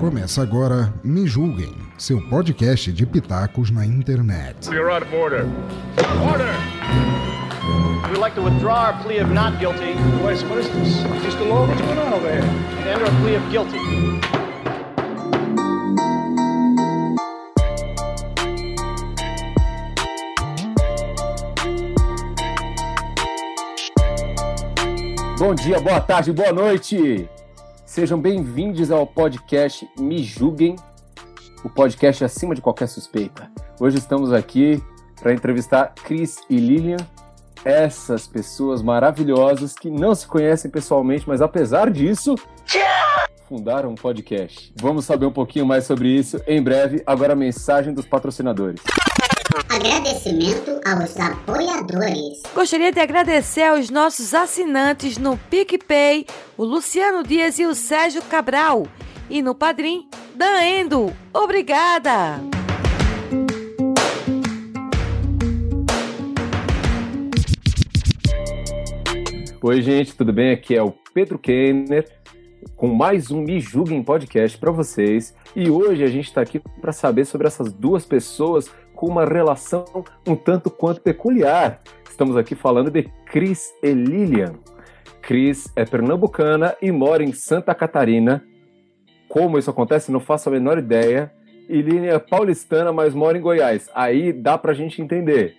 Começa agora Me Julguem, seu podcast de pitacos na internet. You're out of order. Order! We'd like to withdraw our plea of not guilty is this? Just a law? What's going on over here? and enter a plea of guilty. Bom dia, boa tarde, boa noite. Sejam bem-vindos ao podcast Me Julguem, o podcast acima de qualquer suspeita. Hoje estamos aqui para entrevistar Cris e Lilian, essas pessoas maravilhosas que não se conhecem pessoalmente, mas apesar disso, fundaram um podcast. Vamos saber um pouquinho mais sobre isso em breve. Agora a mensagem dos patrocinadores. Agradecimento aos apoiadores. Gostaria de agradecer aos nossos assinantes no PicPay, o Luciano Dias e o Sérgio Cabral. E no Padrim, Dan Endo. Obrigada! Oi, gente, tudo bem? Aqui é o Pedro Kenner com mais um Me Julguem podcast para vocês. E hoje a gente está aqui para saber sobre essas duas pessoas com uma relação um tanto quanto peculiar. Estamos aqui falando de Cris e Lilian. Cris é pernambucana e mora em Santa Catarina. Como isso acontece, não faço a menor ideia. E Lilian é paulistana, mas mora em Goiás. Aí dá pra gente entender.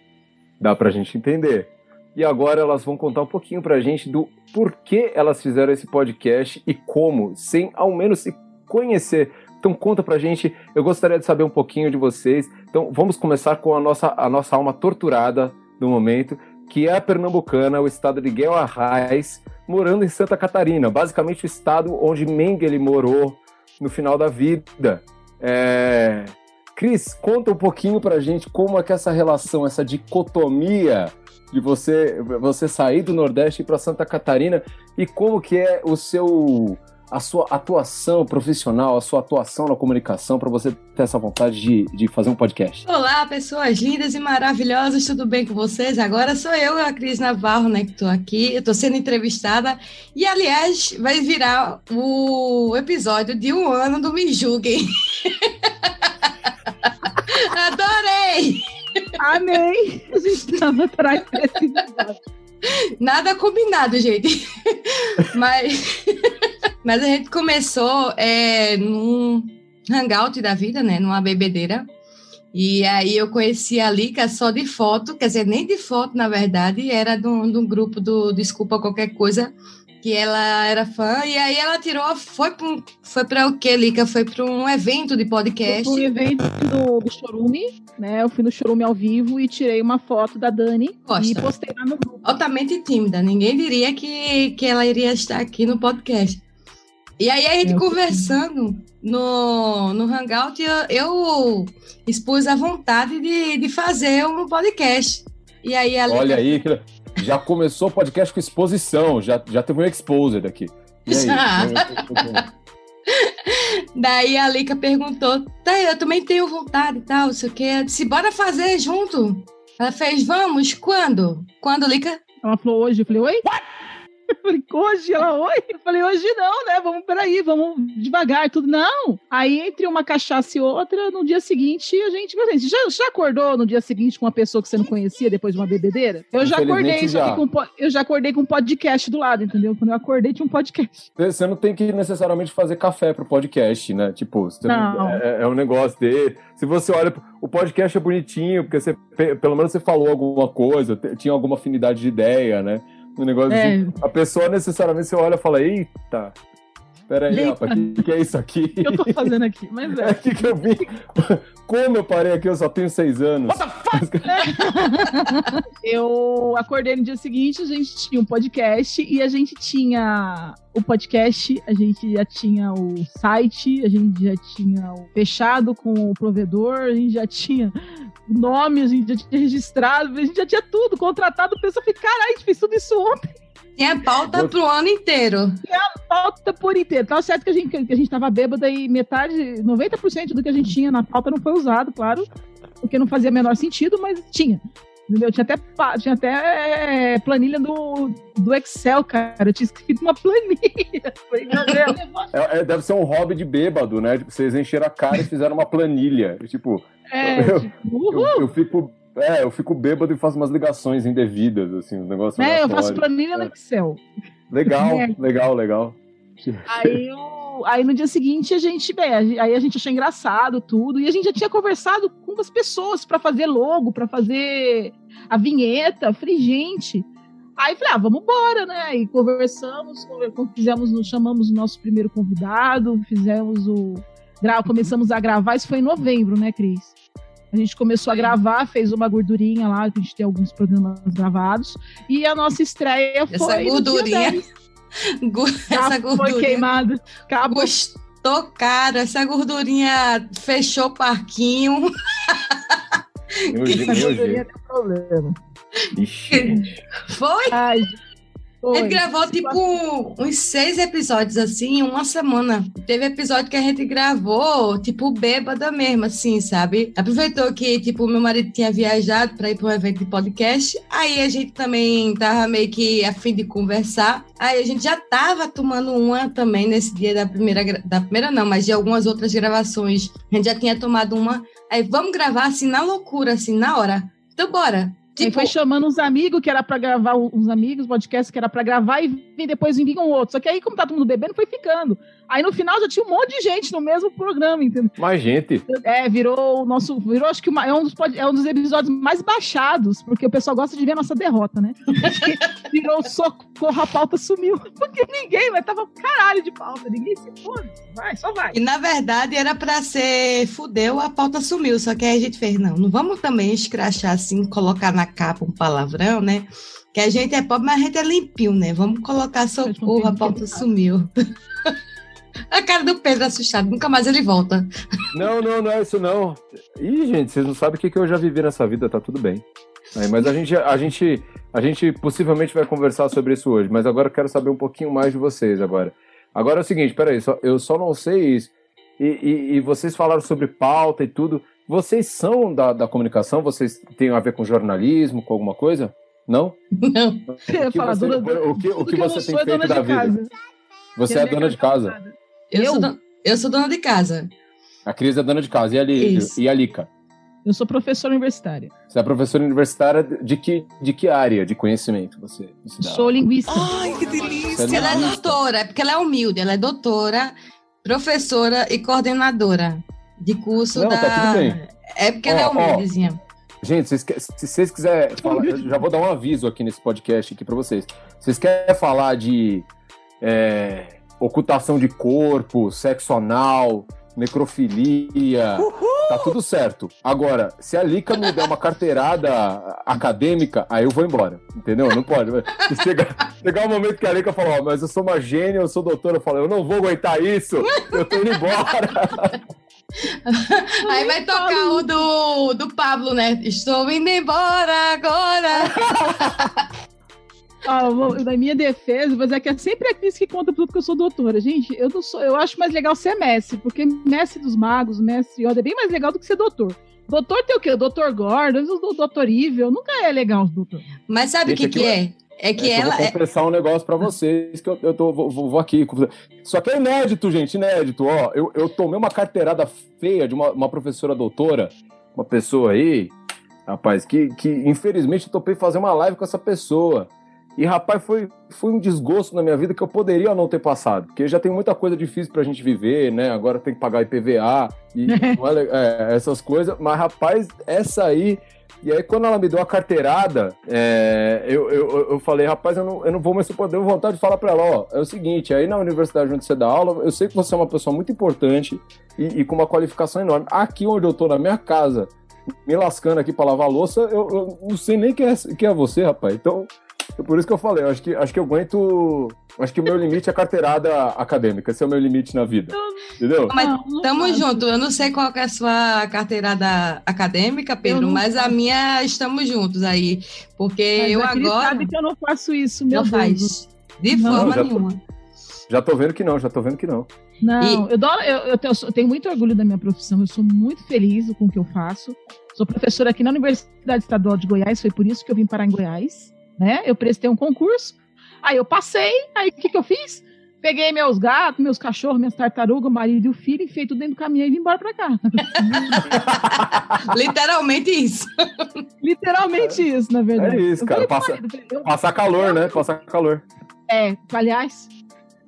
Dá pra gente entender. E agora elas vão contar um pouquinho pra gente do porquê elas fizeram esse podcast e como, sem ao menos se conhecer. Então conta pra gente, eu gostaria de saber um pouquinho de vocês. Então vamos começar com a nossa, a nossa alma torturada do momento, que é a pernambucana, o estado de Guel Arraes, morando em Santa Catarina, basicamente o estado onde Mengele morou no final da vida. É... Cris, conta um pouquinho pra gente como é que essa relação, essa dicotomia de você você sair do Nordeste para Santa Catarina e como que é o seu a sua atuação profissional, a sua atuação na comunicação para você ter essa vontade de, de fazer um podcast. Olá, pessoas lindas e maravilhosas, tudo bem com vocês? Agora sou eu, a Cris Navarro, né, que estou aqui, eu estou sendo entrevistada e, aliás, vai virar o episódio de um ano do Me Julguem. Adorei! Amei! A gente estava atrás desse episódio. Nada combinado, gente. Mas, mas a gente começou é, num hangout da vida, né? Numa bebedeira. E aí eu conheci a Lica só de foto, quer dizer, nem de foto, na verdade, era de um, de um grupo do Desculpa Qualquer Coisa, que ela era fã, e aí ela tirou, foi para um, foi para o quê, Lica? Foi para um evento de podcast. Foi um evento do, do Chorume, né? Eu fui no Chorume ao vivo e tirei uma foto da Dani Gosta. e postei lá no grupo. altamente tímida. Ninguém diria que, que ela iria estar aqui no podcast. E aí a gente Eu conversando no, no Hangout, eu, eu expus a vontade de, de fazer um podcast. E aí a Olha aí, que- já começou o podcast com exposição, já, já teve um exposed aqui. E aí? Já. Daí a Lica perguntou: tá, eu também tenho vontade e tal, sei o. Eu disse: bora fazer junto. Ela fez: vamos, quando? Quando, Lica? Ela falou hoje, eu falei, oi? Eu falei, hoje? Ela, oi? Eu falei, hoje não, né? Vamos, peraí, vamos devagar, tudo. Não! Aí, entre uma cachaça e outra, no dia seguinte, a gente... Você já, já acordou no dia seguinte com uma pessoa que você não conhecia depois de uma bebedeira? Eu já acordei, já. com, eu já acordei com um podcast do lado, entendeu? Quando eu acordei, tinha um podcast. Você não tem que necessariamente fazer café pro podcast, né? Tipo, você não- Não. É, é um negócio dele. Se você olha, o podcast é bonitinho, porque você, pe- pelo menos você falou alguma coisa, tinha alguma afinidade de ideia, né? Um negócio É. assim. A pessoa necessariamente você olha e fala, eita, peraí, Eita. rapaz, o que, que é isso aqui? O que eu tô fazendo aqui? Mas É é. aqui que eu vim. Como eu parei aqui, eu só tenho seis anos. Eu acordei no dia seguinte, a gente tinha um podcast e a gente tinha o podcast, a gente já tinha o site, a gente já tinha o fechado com o provedor, a gente já tinha o nome, a gente já tinha registrado, a gente já tinha tudo, contratado, o pessoal falei, caralho, a gente fez tudo isso ontem, Tinha pauta pro ano inteiro. pauta por inteiro. Tá certo que a gente, que a gente tava bêbada e metade, 90% do que a gente tinha na pauta não foi usado, claro, porque não fazia o menor sentido, mas tinha. Entendeu? Tinha até, tinha até é, planilha do, do Excel, cara. Eu tinha escrito uma planilha. É- é- deve ser um hobby de bêbado, né? Tipo, vocês encheram a cara e fizeram uma planilha. Tipo, É, Eu- tipo, eu, uhul. eu fico. É, eu fico bêbado e faço umas ligações indevidas, assim, um negócio. É, eu faço planilha no É. Excel. Legal, É. legal, legal. Aí, o- aí no dia seguinte a gente, bem, gente- aí a gente achou engraçado tudo e a gente já tinha conversado com as pessoas pra fazer logo, pra fazer a vinheta. Falei, gente. Aí falei, ah, vamos embora, né? E conversamos, conver- fizemos, chamamos o nosso primeiro convidado, fizemos o começamos a gravar, isso foi em novembro, né, Cris? A gente começou a gravar, fez uma gordurinha lá, que a gente tem alguns programas gravados, e a nossa estreia Essa foi no dia gordurinha 10. Essa foi gordurinha queimada. Acabou. Gostou, cara. Essa gordurinha fechou o parquinho. Meu Deus, Essa meu gordurinha Deus. tem problema. Ixi. Foi? Ai, foi. Ele gravou tipo uns seis episódios assim, em uma semana. Teve episódio que a gente gravou, tipo, bêbada mesmo, assim, sabe? Aproveitou que, tipo, meu marido tinha viajado para ir para um evento de podcast. Aí a gente também tava meio que a fim de conversar. Aí a gente já tava tomando uma também nesse dia da primeira, da primeira não, mas de algumas outras gravações. A gente já tinha tomado uma. Aí vamos gravar assim na loucura, assim, na hora. Então bora. Tipo, foi chamando uns amigos que era pra gravar, uns amigos, podcast que era pra gravar e depois vinha um outro. Só que aí, como tá todo mundo bebendo, foi ficando. Aí no final já tinha um monte de gente no mesmo programa, entendeu? Mais gente. É, virou o nosso. Virou, acho que uma- é, um dos, é um dos episódios mais baixados, porque o pessoal gosta de ver a nossa derrota, né? Virou socorro, a pauta sumiu. Porque ninguém, mas tava um caralho de pauta. Ninguém se foda. Vai, só vai. E na verdade era pra ser fudeu, a pauta sumiu. Só que aí a gente fez, não, não vamos também escrachar assim, colocar na capa um palavrão, né? Que a gente é pobre, mas a gente é limpinho, né? Vamos colocar socorro, a pauta sumiu. a cara do Pedro assustado, nunca mais ele volta. Não, não, não é isso não. Ih, gente, vocês não sabem o que, que eu já vivi nessa vida, tá tudo bem. Aí, mas a gente, a gente, a gente possivelmente vai conversar sobre isso hoje, mas agora eu quero saber um pouquinho mais de vocês agora. Agora é o seguinte, peraí, só, eu só não sei isso. E, e- e vocês falaram sobre pauta e tudo. Vocês são da, da comunicação? Vocês têm a ver com jornalismo, com alguma coisa? Não? Não. O que você, o que, o que tem feito da vida? casa. Você é dona de casa. casada. Eu, Eu? Sou, don- eu sou dona de casa. A Cris é dona de casa. E a, Li, Isso. e a Lica? Eu sou professora universitária. Você é professora universitária de que, de que área de conhecimento você, você dá? Sou linguista. Ai, que delícia! Você é Ela é doutora, é porque ela é humilde. Ela é doutora, professora e coordenadora de curso Não, da. tá tudo bem. É porque ela é Ó, ó. humildezinha. Gente, vocês se vocês quiserem falar, eu já vou dar um aviso aqui nesse podcast aqui para vocês. Vocês querem falar de é, ocultação de corpo, sexo anal, necrofilia, tá tudo certo. Agora, se a Lica me der uma carteirada acadêmica, aí eu vou embora, entendeu? Não pode. Chegar, chegar um momento que a Lica fala, ó, mas eu sou uma gênia, eu sou doutora, eu falo, eu não vou aguentar isso, eu tô indo embora. Aí vai tocar o do, do Pablo, né? Estou indo embora agora. Ah, vou- na minha defesa, mas é que é sempre a Cris que conta tudo que eu sou doutora. Gente, eu não sou, eu acho mais legal ser mestre, porque mestre dos magos, mestre Yoda é bem mais legal do que ser doutor. Doutor tem o quê? O doutor Gordon, o doutor Evil, nunca é legal o doutor. Mas sabe o que, que aqui, é? É que É, eu ela. vou é- confessar um negócio pra vocês que eu, eu tô, vou, vou- vou aqui. Só que é inédito, gente, inédito. Ó, eu, eu tomei uma carteirada feia de uma, uma professora doutora, uma pessoa aí, rapaz, que, que infelizmente eu topei fazer uma live com essa pessoa. E, rapaz, foi, foi um desgosto na minha vida que eu poderia não ter passado. Porque já tem muita coisa difícil pra gente viver, né? Agora tem que pagar IPVA e é é, essas coisas. Mas, rapaz, essa aí. E aí, quando ela me deu a carteirada, é, eu, eu, eu falei, rapaz, eu não, eu não vou mais poder vontade de falar pra ela, ó, é o seguinte, aí na universidade onde você dá aula, eu sei que você é uma pessoa muito importante e, e com uma qualificação enorme. Aqui onde eu tô, na minha casa, me lascando aqui pra lavar louça, eu, eu não sei nem quem é, quem é você, rapaz. Então, por isso que eu falei, eu acho que, acho que eu aguento. Acho que o meu limite é carteirada acadêmica, esse é o meu limite na vida. Entendeu? Mas tamo junto. Eu não sei qual que é a sua carteirada acadêmica, Pedro, mas a minha estamos juntos aí. Porque Mas eu agora sabe que eu não faço isso, meu não faz. De Não, forma já tô- nenhuma. Já tô vendo que não, já tô vendo que não. Não, eu, dou- eu- eu tenho, eu tenho muito orgulho da minha profissão, eu sou muito feliz com o que eu faço. Sou professora aqui na Universidade Estadual de Goiás, foi por isso que eu vim parar em Goiás, né? Eu prestei um concurso, aí eu passei, aí o que, que eu fiz? Peguei meus gatos, meus cachorros, minhas tartarugas, o marido e o filho, enfiei tudo dentro do caminhão e vim embora pra cá. Literalmente isso. Literalmente isso, na verdade. É isso, cara. Passa- marido, eu- Passar calor, né? Passar calor. É, aliás,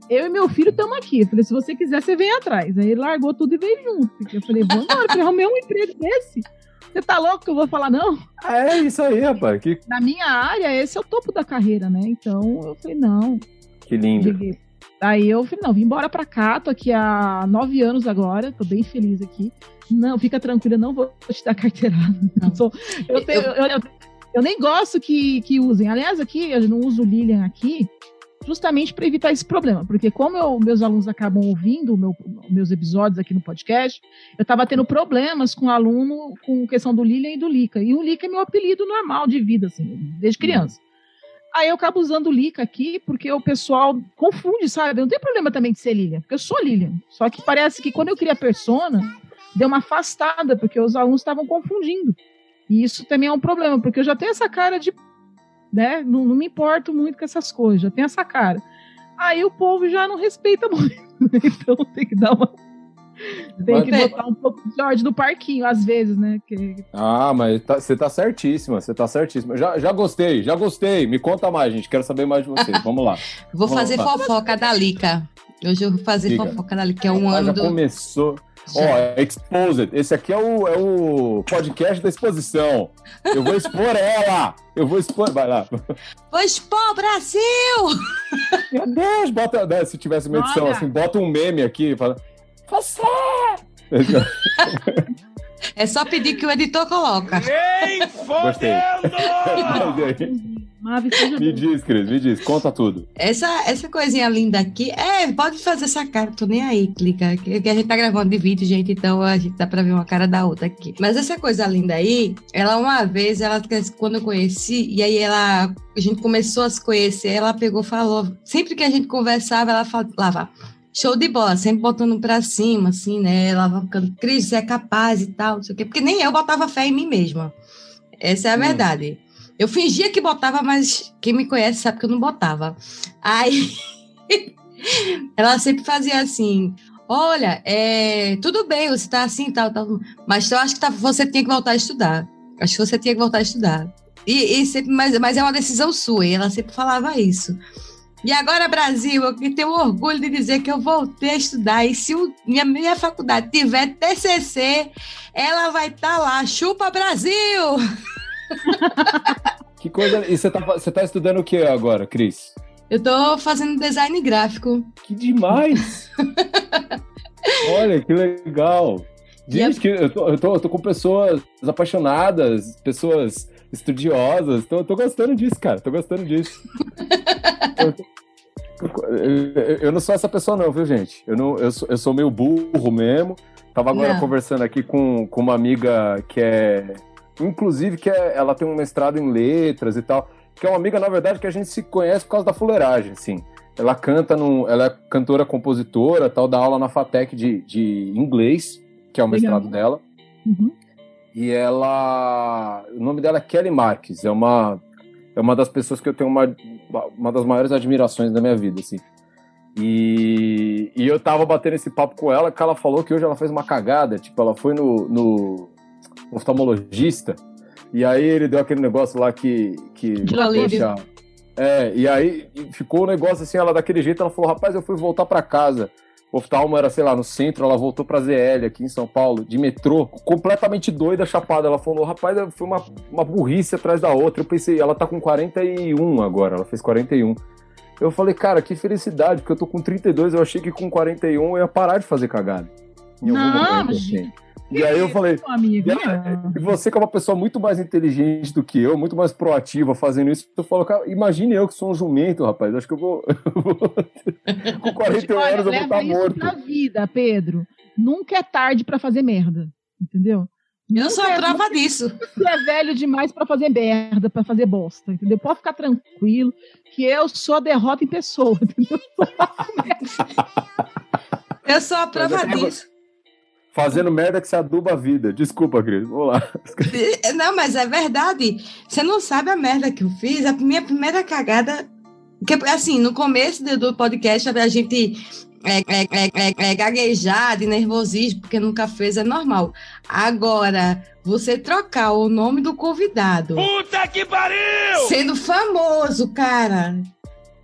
eu e meu filho estamos aqui. Eu falei, se você quiser, você vem atrás. Aí ele largou tudo e veio junto. Eu falei, vamos embora, eu arrumei um emprego desse. Você tá louco que eu vou falar não? É isso aí, rapaz. Que, Na minha área, esse é o topo da carreira, né? Então, eu falei, não. que lindo. Liguei. Aí eu falei, não, vim embora pra cá, tô aqui há nove anos agora, tô bem feliz aqui. Não, fica tranquila, não vou te dar carteirada. Eu, sou- eu tenho- eu- eu- eu nem gosto que, que usem. Aliás, aqui, eu não uso o Lilian aqui, justamente para evitar esse problema. Porque como eu- meus alunos acabam ouvindo meu- meus episódios aqui no podcast, eu estava tendo problemas com o aluno com questão do Lilian e do Lica. E o Lica é meu apelido normal de vida, assim, desde criança. Aí eu acabo usando o Lica aqui, porque o pessoal confunde, sabe? Não tem problema também de ser Lilian, porque eu sou Lilian. Só que parece que quando eu criei a persona, deu uma afastada, porque os alunos estavam confundindo. E isso também é um problema, porque eu já tenho essa cara de. Né? Não, não me importo muito com essas coisas, já tenho essa cara. Aí o povo já não respeita muito. Então tem que dar uma. Tem que botar um pouco de ordem no parquinho, às vezes, né? Que- Ah, mas tá- você tá certíssima, você tá certíssima. Já, já gostei, já gostei. Me conta mais, gente. Quero saber mais de vocês. Vamos lá. Vou Vamos fazer lá. fofoca da Lica. Hoje eu vou fazer fofoca da Lica, que é um Ah, ano já do. começou. Ó, é Exposed. Esse aqui é o, é o podcast da exposição. Eu vou expor ela. Eu vou expor. Vai lá. Vou expor, Brasil! Meu Deus, bota. né, se tivesse uma edição Olha. assim, bota um meme aqui. Fala. Você! É só pedir que o editor coloca. Nem fodendo! Me diz, Cris, me diz. Conta tudo. Essa, essa coisinha linda aqui. É, pode fazer essa cara, tô nem aí, clica. Que, a gente tá gravando de vídeo, gente, então a gente dá pra ver uma cara da outra aqui. Mas essa coisa linda aí, ela uma vez, ela quando eu conheci, e aí ela. A gente começou a se conhecer, ela pegou e falou. Sempre que a gente conversava, ela falava. Show de bola, sempre botando pra cima, assim, né? Ela vai ficando, Cris, você é capaz e tal, não sei o quê. Porque nem eu botava fé em mim mesma. Essa é a Hum. verdade. Eu fingia que botava, mas quem me conhece sabe que eu não botava. Aí ela sempre fazia assim: olha, é, tudo bem, você tá assim, tal, tal, mas eu acho que tá- você tinha que voltar a estudar. Acho que você tinha que voltar a estudar. E, e sempre, mas, mas é uma decisão sua, e ela sempre falava isso. E agora, Brasil, eu tenho orgulho de dizer que eu voltei a estudar. E se o- minha, minha faculdade tiver TCC, ela vai estar lá. Chupa, Brasil! Que coisa. E você tá, você tá estudando o que agora, Cris? Eu tô fazendo design gráfico. Que demais! Olha, que legal! Gente, que eu, tô, eu, tô, eu tô com pessoas apaixonadas, pessoas estudiosas. Tô, tô gostando disso, cara. Tô gostando disso. eu, eu- eu não sou essa pessoa, não, viu, gente? Eu, não, eu, sou, eu sou meio burro mesmo. Tava agora Não. conversando aqui com, com uma amiga que é. Inclusive, que é, ela tem um mestrado em letras e tal. Que é uma amiga, na verdade, que a gente se conhece por causa da fuleiragem, assim. Ela canta. Ela é cantora, compositora, tal, dá aula na FATEC de, de inglês, que é o Legal. mestrado dela. Uhum. E ela. O nome dela é Kelly Marques. É uma, é uma das pessoas que eu tenho uma, uma das maiores admirações da minha vida, assim. E, e eu tava batendo esse papo com ela, que ela falou que hoje ela fez uma cagada. Tipo, ela foi no, no oftalmologista. E aí ele deu aquele negócio lá que. que deixa- É, e aí ficou o negócio assim, ela daquele jeito, ela falou, rapaz, eu fui voltar pra casa. O oftalmo era, sei lá, no centro, ela voltou pra ZL aqui em São Paulo, de metrô, completamente doida, chapada. Ela falou, rapaz, foi uma, uma burrice atrás da outra. Eu pensei, ela tá com 41 agora, ela fez 41. Eu falei, cara, que felicidade, porque eu tô com 32, eu achei que com 41 eu ia parar de fazer cagada. Em algum Não, momento, assim. E aí eu falei, amigo, e você que é uma pessoa muito mais inteligente do que eu, muito mais proativa fazendo isso, eu falo, cara, imagine eu que sou um jumento, rapaz. Acho que eu vou. Com 41 Olha, anos eu vou estar isso morto. pra vida, Pedro. Nunca é tarde pra fazer merda. Entendeu? Eu Nunca sou a é- prova disso. Você é velho demais pra fazer merda, pra fazer bosta, entendeu? Pode ficar tranquilo que eu sou a derrota em pessoa, entendeu? Eu sou a prova tava- disso. Fazendo merda que se aduba a vida. Desculpa, Cris. Vamos lá. Não, mas é verdade. Você não sabe a merda que eu fiz. A minha primeira cagada. Que, assim, no começo do, do podcast, a gente é, é, é, é, gaguejar de nervosismo, porque nunca fez, é normal. Agora, você trocar o nome do convidado. Puta que pariu! Sendo famoso, cara.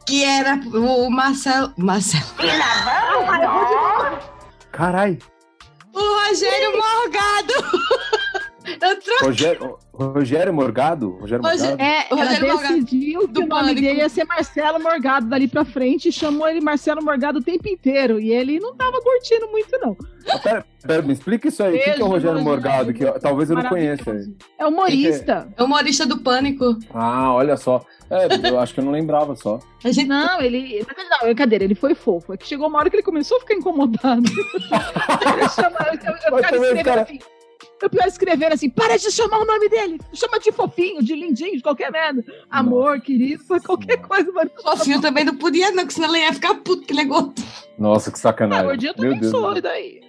Que era o Marcelo. Marcelo. Carai. O Rogério Morgado. Eu troquei. Rogério, Rogério Morgado? Rogério Morgado? É, O ela Rogério Morgado, decidiu que do o nome Pânico. dele ia ser Marcelo Morgado dali pra frente e chamou ele Marcelo Morgado o tempo inteiro. E ele não tava curtindo muito, não. Ah, Pera, pera, me explica isso aí. O que, que é o Rogério. Morgado? Que eu- talvez eu não conheça. É humorista. É humorista do Pânico. Ah, olha só. É, eu acho que eu não lembrava só. A gente Não, ele. Não, brincadeira, ele foi fofo. É que chegou uma hora que ele começou a ficar incomodado. eu, chama, eu, eu, eu ficava também, escrevendo cara- assim. Eu ficava escrevendo assim, para de chamar o nome dele. Chama de fofinho, de lindinho, de qualquer merda. Amor, querido, qualquer coisa, mano. fofinho também não podia, não, que senão ele ia ficar puto que ele é gordo. Nossa, que Ah, sacanagem. gordinho eu Meu também Deus. sou, e daí?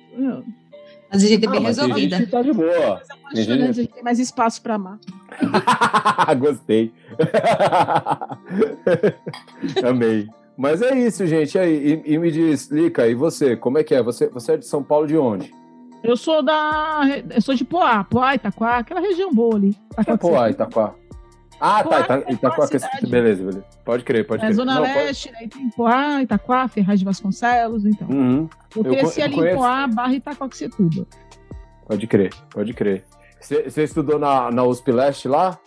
Mas a gente é Ah, bem tem resolvida. tá de boa. A gente tem mais espaço pra amar. Gostei. Amei. Mas é isso, gente. E, aí, e, e me diz, Lica, e você? Como é que é? Você, você é de São Paulo de onde? Eu sou da. Eu sou de Poá, Poá, Itaquá, aquela região boa ali. É Poá, Itaquá. Ah, Poá, tá. Ita, é Itaquá, cidade. beleza, beleza. Pode crer, pode É crer. Zona Não, pode- Leste, aí tem Poá, Itaquá, Ferraz de Vasconcelos, então. Uhum, Eu Eu cresci co- ali conheço. em Poá, barra Itacoaxetuba. pode crer, pode crer. Você você estudou na, na USP Leste lá?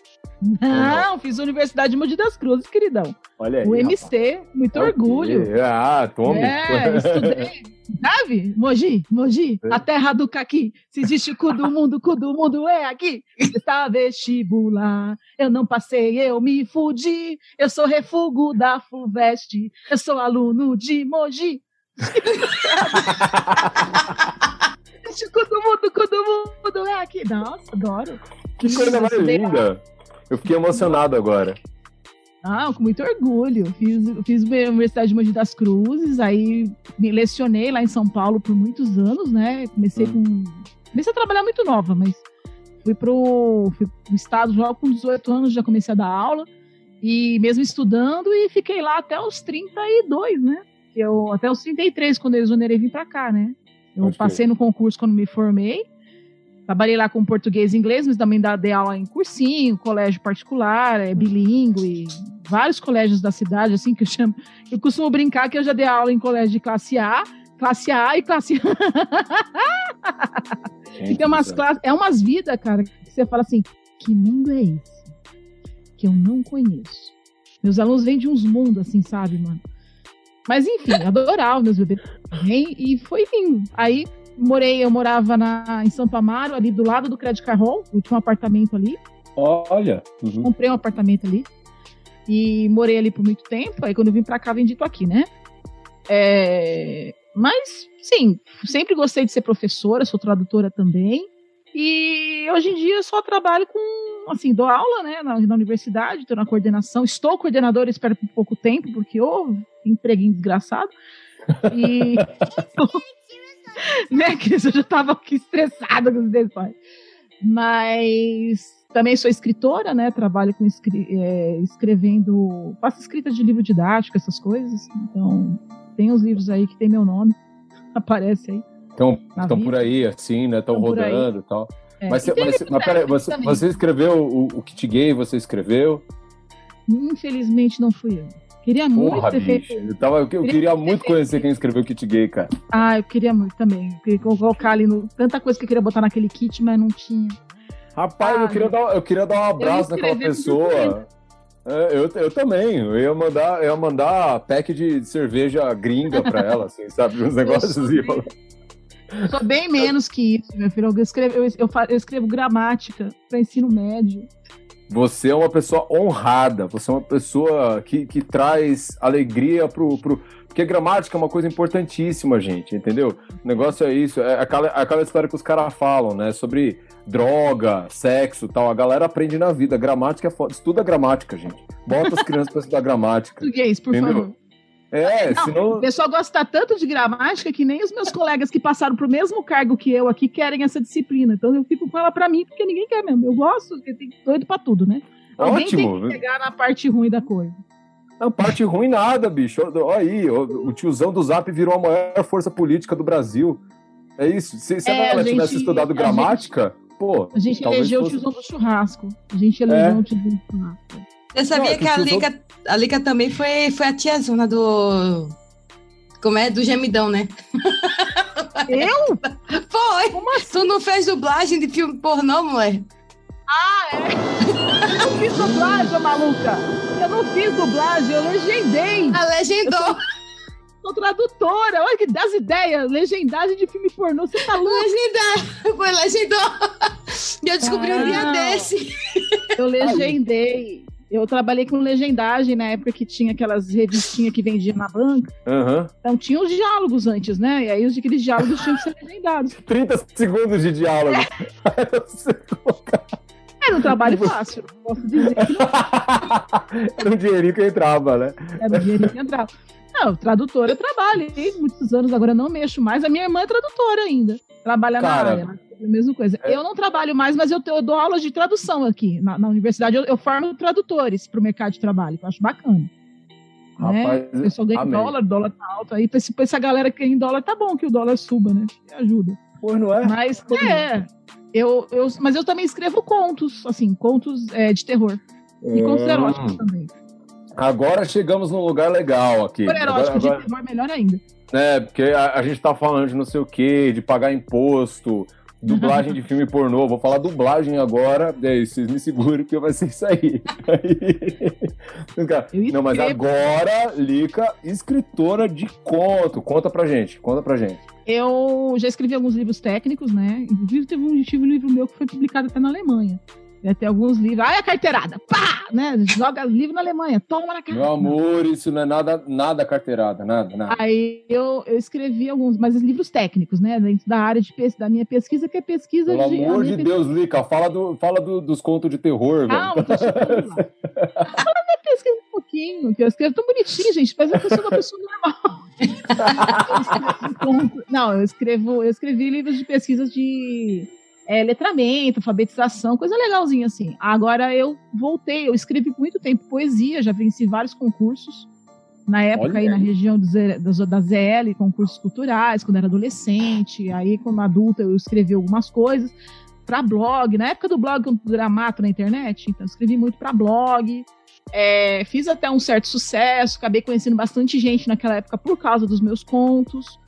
Não, fiz Universidade de Mogi das Cruzes, queridão. Olha aí. o rapaz. MC, muito É o quê? orgulho. Ah, tome. É, estudei. Sabe? Mogi, Mogi, É. a terra do caqui. Se existe cu do mundo, cu do mundo é aqui. Está vestibular. Eu não passei, eu me fudi. Eu sou refugo da FUVEST. Eu sou aluno de Mogi. Existe cu do mundo, cu do mundo é aqui. Nossa, adoro. Que coisa mais linda. Eu fiquei emocionado agora. Ah, com muito orgulho. Fiz, fiz a Universidade de Mogi das Cruzes, aí me lecionei lá em São Paulo por muitos anos, né? Comecei Hum. com. Comecei a trabalhar muito nova, mas fui pro, fui pro estado já com 18 anos, já comecei a dar aula. E mesmo estudando, e fiquei lá até os 32, né? Eu, até os 33, quando eu exonerei vim pra cá, né? Eu passei no concurso quando me formei. Trabalhei lá com português e inglês, mas também dei aula em cursinho, colégio particular, é bilíngue, vários colégios da cidade, assim, que eu chamo. Eu costumo brincar que eu já dei aula em colégio de classe A, classe A e classe Gente tem umas classes, é umas vidas, cara, que você fala assim, que mundo é esse? Que eu não conheço. Meus alunos vêm de uns mundos, assim, sabe, mano? Mas enfim, adorava meus bebês. E foi indo. Aí morei, eu morava na, em Santo Amaro, ali do lado do Credit Car Hall, eu tinha um apartamento ali. Olha. uhum. Comprei um apartamento ali e morei ali por muito tempo. Aí quando eu vim pra cá, vendi tô aqui, né? É, Mas, sim, sempre gostei de ser professora, sou tradutora também. E hoje em dia eu só trabalho com, assim, dou aula, né, na, na universidade, estou na coordenação. Estou coordenadora, espero por pouco tempo, porque ô, empreguinho desgraçado. E. né, que eu já estava aqui estressada com os detalhes. Mas também sou escritora, né? Trabalho com é, escrevendo, faço escrita de livro didático, essas coisas. Então, tem uns livros aí que tem meu nome, aparece aí. Estão por aí, assim, né? Estão rodando e tal. É, Mas, e mas, livro mas peraí, você, você escreveu o, o Kit Gay, você escreveu? Infelizmente não fui eu. Queria muito Porra, bicho. Eu, tava, eu, eu queria muito conhecer quem escreveu o Kit Gay, cara. Ah, eu queria muito também. Eu queria colocar ali no... tanta coisa que eu queria botar naquele kit, mas não tinha. Rapaz, Ah, eu, queria dar, eu queria dar um abraço naquela pessoa. É, eu, eu também. Eu ia mandar, eu ia mandar pack de cerveja gringa pra ela, assim, sabe? Uns negócios sou assim. bem- Eu sou bem menos que isso, meu filho. Eu escrevo, eu, eu eu escrevo gramática para ensino médio. Você é uma pessoa honrada, você é uma pessoa que, que traz alegria pro, pro. Porque gramática é uma coisa importantíssima, gente, entendeu? O negócio é isso, é aquela, aquela história que os caras falam, né? Sobre droga, sexo e tal. A galera aprende na vida. Gramática é foda. Estuda gramática, gente. Bota as crianças pra estudar gramática. Português, por Entendeu? favor. É, Não, senão. O pessoal gosta tanto de gramática que nem os meus colegas que passaram pro mesmo cargo que eu aqui querem essa disciplina. Então eu fico com ela pra mim, porque ninguém quer mesmo. Eu gosto, porque tem doido pra tudo, né? Alguém Ótimo. tem que pegar na parte ruim da coisa. Não, parte ruim nada, bicho. Olha aí, o, o tiozão do Zap virou a maior força política do Brasil. É isso. Se, se É, ela tivesse gente- estudado a gramática, pô. A gente elegeu fosse- o tiozão do churrasco. A gente elegeu É. o tiozão do churrasco. Você sabia Não, que a que os Lica, a Lica também foi, foi a tiazona do. Como é? Do gemidão, né? Eu? Foi! Como assim? Tu não fez dublagem de filme pornô, mulher? Ah, é? Eu não fiz dublagem, maluca. Eu não fiz dublagem, eu legendei. A legendou! Sou tradutora. Olha que das ideias. Legendagem de filme pornô. Você tá louco? Legendou! Foi legendou! E eu descobri um dia Não. desse. Eu legendei. Eu trabalhei com legendagem na época que tinha aquelas revistinhas que vendia na banca. Aham. Então tinha os diálogos antes, né? E aí os aqueles diálogos tinham que ser legendados. 30 segundos de diálogo. Você colocar. Era um trabalho fácil. Posso dizer Era um dinheirinho que entrava, né? era o dinheiro que entrava. Não, tradutora eu trabalhei muitos anos, agora não mexo mais. A minha irmã é tradutora ainda. Trabalha Cara, na área. né? A mesma coisa. é- Eu não trabalho mais, mas eu, eu dou aulas de tradução aqui na, na universidade. Eu, eu formo tradutores para o mercado de trabalho, que eu acho bacana. né? Rapaz, O pessoal ganha dólar, dólar tá alto. Aí, pra essa galera que ganha em dólar, tá bom que o dólar suba, né? Que ajuda. Pô, não é? Mas, é. Eu, eu, mas eu também escrevo contos, assim, contos é, de terror. E contos Hum. eróticos também. Agora chegamos num lugar legal aqui. Terror erótico Agora- agora- de terror, melhor ainda. É, porque a, a gente tá falando de não sei o quê, de pagar imposto, dublagem de filme pornô. Vou falar dublagem agora. E aí, vocês me seguram que vai ser isso aí. Aí- Não, mas agora, Lica, escritora de conto. Conta pra gente, conta pra gente. Eu já escrevi alguns livros técnicos, né? Inclusive, teve um, tive um livro meu que foi publicado até na Alemanha. Vai ter alguns livros. Ai, a carteirada! Pá! Né? Joga livro na Alemanha, toma na cara. Meu amor, isso não é nada, nada carteirada, nada, nada. Aí eu, eu escrevi alguns, mas os livros técnicos, né? Dentro da área de pes- da minha pesquisa, que é pesquisa Pelo de. a amor de pesquisa- Deus, Lica, fala, do, fala do- dos contos de terror, velho. Calma, tô chegando lá. Fala da minha pesquisa um pouquinho, que eu escrevo tão bonitinho, gente. Que eu sou uma pessoa normal. Eu Não, eu escrevo, eu escrevi livros de pesquisa de é, letramento, alfabetização, coisa legalzinha assim. Agora eu voltei, eu escrevi muito tempo poesia, já venci vários concursos. Na época Olha aí na região do da, ZL, concursos culturais, quando era adolescente. Aí, como adulta, eu escrevi algumas coisas para blog. Na época do blog, quando tudo era mato na internet, então eu escrevi muito para blog. É, fiz até um certo sucesso, acabei conhecendo bastante gente naquela época por causa dos meus contos.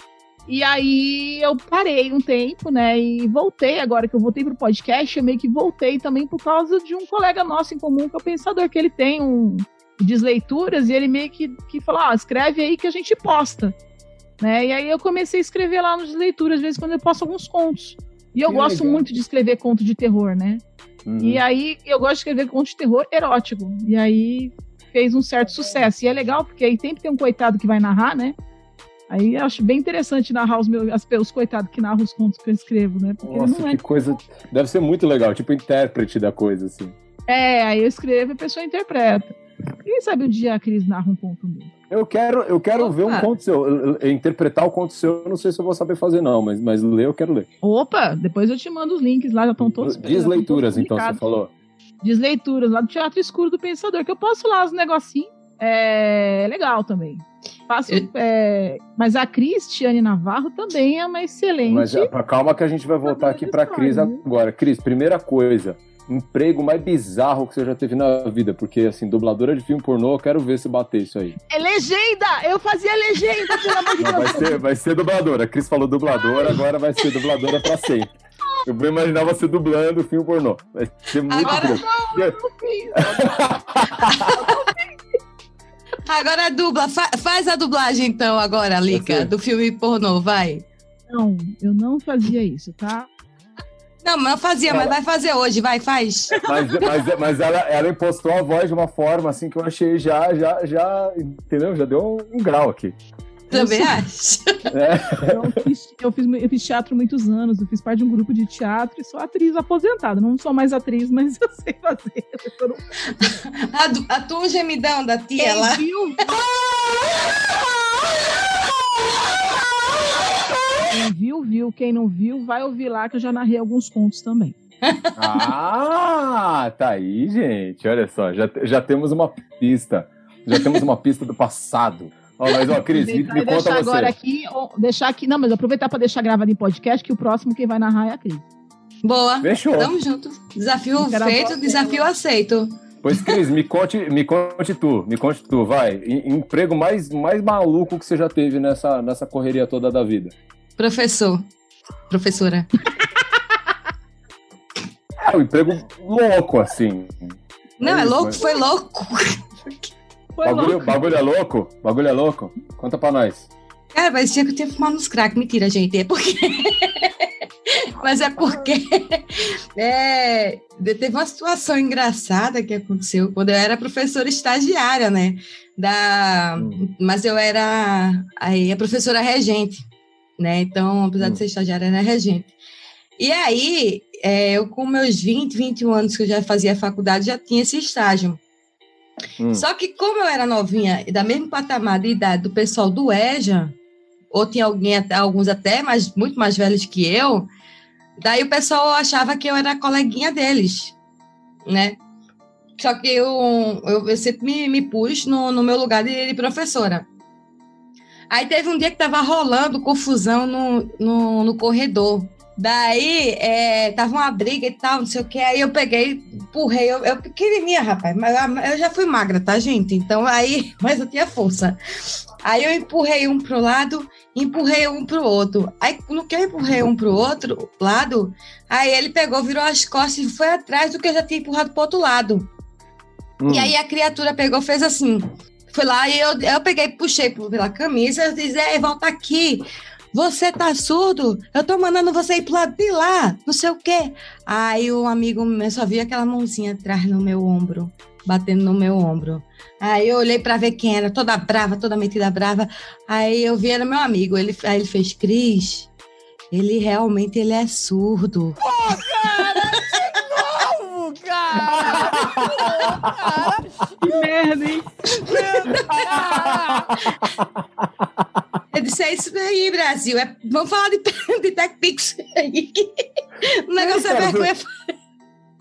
E aí eu parei um tempo, né? E voltei agora que eu voltei pro podcast, eu meio que voltei também por causa de um colega nosso em comum, que é o Pensador, que ele tem um desleituras, e ele meio que, que falou, ó, escreve aí que a gente posta. Né? E aí eu comecei a escrever lá nos desleituras, às vezes quando eu posto alguns contos. E eu Que gosto legal. muito de escrever conto de terror, né? Uhum. E aí eu gosto de escrever conto de terror erótico. E aí fez um certo sucesso. E é legal porque aí sempre tem um coitado que vai narrar, né? Aí eu acho bem interessante narrar os meus as, os coitados que narram os contos que eu escrevo, né? Porque Nossa, não é. que coisa. Deve ser muito legal, tipo intérprete da coisa, assim. É, aí eu escrevo e a pessoa interpreta. Quem sabe um dia a Cris narra um conto meu. Eu quero, eu quero Opa. ver um conto seu. Eu- eu- Interpretar o conto seu, eu não sei se eu vou saber fazer, não, mas, mas ler eu quero ler. Opa, depois eu te mando os links lá, já estão todos. já Diz estão leituras, todos então, você falou. Diz leituras lá do Teatro Escuro do Pensador, que eu posto lá os negocinhos. É legal também. Faço, Eu- é, mas a Cristiane Navarro também é uma excelente. Mas é, calma que a gente vai voltar aqui pra Cris né? agora. Cris, primeira coisa. Emprego mais bizarro que você já teve na vida, porque assim, dubladora de filme pornô, eu quero ver se bater isso aí. É legenda! Eu fazia legenda, pelo amor de Não, vai Deus. ser, vai ser dubladora. A Cris falou dubladora, agora vai ser dubladora pra sempre. Eu vou imaginar você dublando filme pornô. Vai ser muito Agora- bom. Agora dubla. Fa- faz a dublagem então agora, Lica, do filme pornô, vai. Não, eu não fazia isso, tá? Não, mas fazia, mas vai fazer hoje, vai, faz. Mas, mas, mas ela, ela impostou a voz de uma forma assim que eu achei já, já, já, entendeu? Já deu um, um grau aqui. Também acho. É. Eu fiz, eu, fiz, eu fiz teatro muitos anos, eu fiz parte de um grupo de teatro e sou atriz aposentada. Não sou mais atriz, mas eu sei fazer. Eu não A, a tua gemidão da tia lá. Quem viu, Quem viu, viu. Quem não viu, vai ouvir lá que eu já narrei alguns contos também. Ah, tá aí, gente. Olha só, já, já temos uma pista. Já temos uma pista do passado. Ó, mas, ó, Cris, me, me conta deixar você. agora aqui, deixar aqui, não, mas aproveitar para deixar gravado em podcast que o próximo quem vai narrar é a Cris. Boa. Fechou. Tamo junto. Desafio feito, desafio aceito. Pois, Cris, me conte, me conte tu, me conte tu, vai. Emprego mais, mais maluco que você já teve nessa, nessa correria toda da vida. Professor. Professora. É um emprego louco, assim. Não, é isso, louco? mas- Foi louco. Foi Bagulho, louco. bagulho é louco? Bagulho é louco? Conta pra nós. Cara, mas tinha que eu tinha fumado nos crack. Mentira, gente. É porque. mas é porque. É, teve uma situação engraçada que aconteceu quando eu era professora estagiária, né? Da, Mas eu era aí, a professora regente, né? Então, apesar Hum. de ser estagiária, era regente. E aí, é, eu com meus 20, 21 anos que eu já fazia faculdade, já tinha esse estágio. Hum. Só que como eu era novinha e da mesma patamar de idade do pessoal do EJA, ou tinha alguém alguns até mais, muito mais velhos que eu, daí o pessoal achava que eu era coleguinha deles, né? Só que eu, eu, eu sempre me, me pus no, no meu lugar de, de professora. Aí teve um dia que tava rolando confusão no, no, no corredor. Daí, é, tava uma briga e tal, não sei o que. Aí eu peguei, empurrei. Eu, eu pequenininha, rapaz, mas eu já fui magra, tá, gente? Então aí, mas eu tinha força. Aí eu empurrei um pro lado, empurrei um pro outro. Aí no que eu empurrei um pro outro lado, aí ele pegou, virou as costas e foi atrás do que eu já tinha empurrado pro outro lado. Hum. E aí a criatura pegou, fez assim. Foi lá e eu, eu peguei, puxei pela camisa, eu disse, volta aqui. Você tá surdo? Eu tô mandando você ir pro lado de lá, não sei o quê. Aí o amigo meu só viu aquela mãozinha atrás no meu ombro, batendo no meu ombro. Aí eu olhei pra ver quem era, toda brava, toda metida brava. Aí eu vi, era meu amigo. Ele, aí ele fez, Cris, ele realmente ele é surdo. Que merda, hein? Eu disse, é isso aí, Brasil. É, vamos falar de, de TechPix aí. O negócio é vergonha.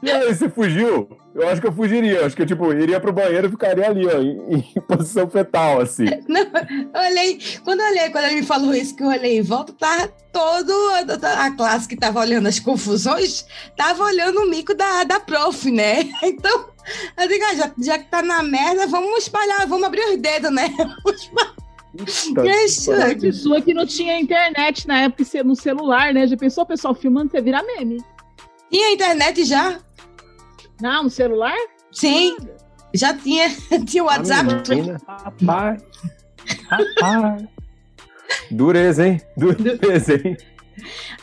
E aí, você fugiu? Eu acho que eu fugiria. Eu acho que eu, tipo, iria pro banheiro e ficaria ali, ó, em, em posição fetal, assim. Não, eu olhei, quando eu olhei, quando ele me falou isso, que eu olhei em volta, tava todo a, a classe que tava olhando as confusões, tava olhando o mico da, da prof, né? Então, eu digo, ah, já, já que tá na merda, vamos espalhar, vamos abrir os dedos, né? Vamos espalhar. Isso, A pessoa que não tinha internet na época ce- no celular, né? Já pensou o pessoal filmando, você virar meme. Tinha internet já? Não, no celular? Sim, já tinha. Tinha o WhatsApp. menina. Rapaz. Rapaz. Dureza, hein? Dureza, hein?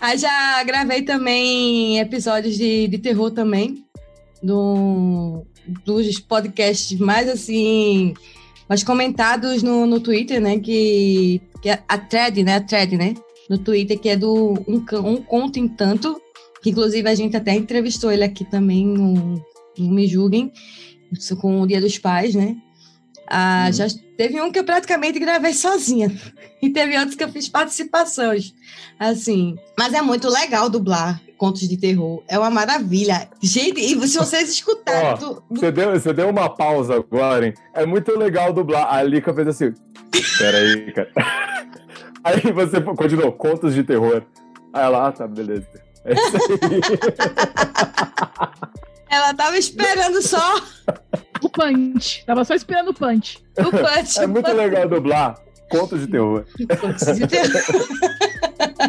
Aí já gravei também episódios de, de terror também. Do, dos podcasts mais assim. Mais comentados no, no Twitter, né? Que, que a thread, né? A thread, né? No Twitter, que é do Um, um Conto em Tanto. Que inclusive a gente até entrevistou ele aqui também no, no Me Julguem. isso Com o Dia dos Pais, né? Ah, Uhum. Já teve um que eu praticamente gravei sozinha. E teve outros que eu fiz participações. Assim. Mas é muito legal dublar contos de terror. É uma maravilha. Gente, e se vocês escutarem. Ó, do- do- Você deu, você deu uma pausa agora, hein? É muito legal dublar. A Lika fez assim. Peraí, cara. Aí você continuou, contos de terror. Aí ela, ah, tá, beleza. É isso aí. Ela tava esperando só O punch. Tava só esperando o punch. o punch. É muito legal dublar contos de terror. Contos de terror.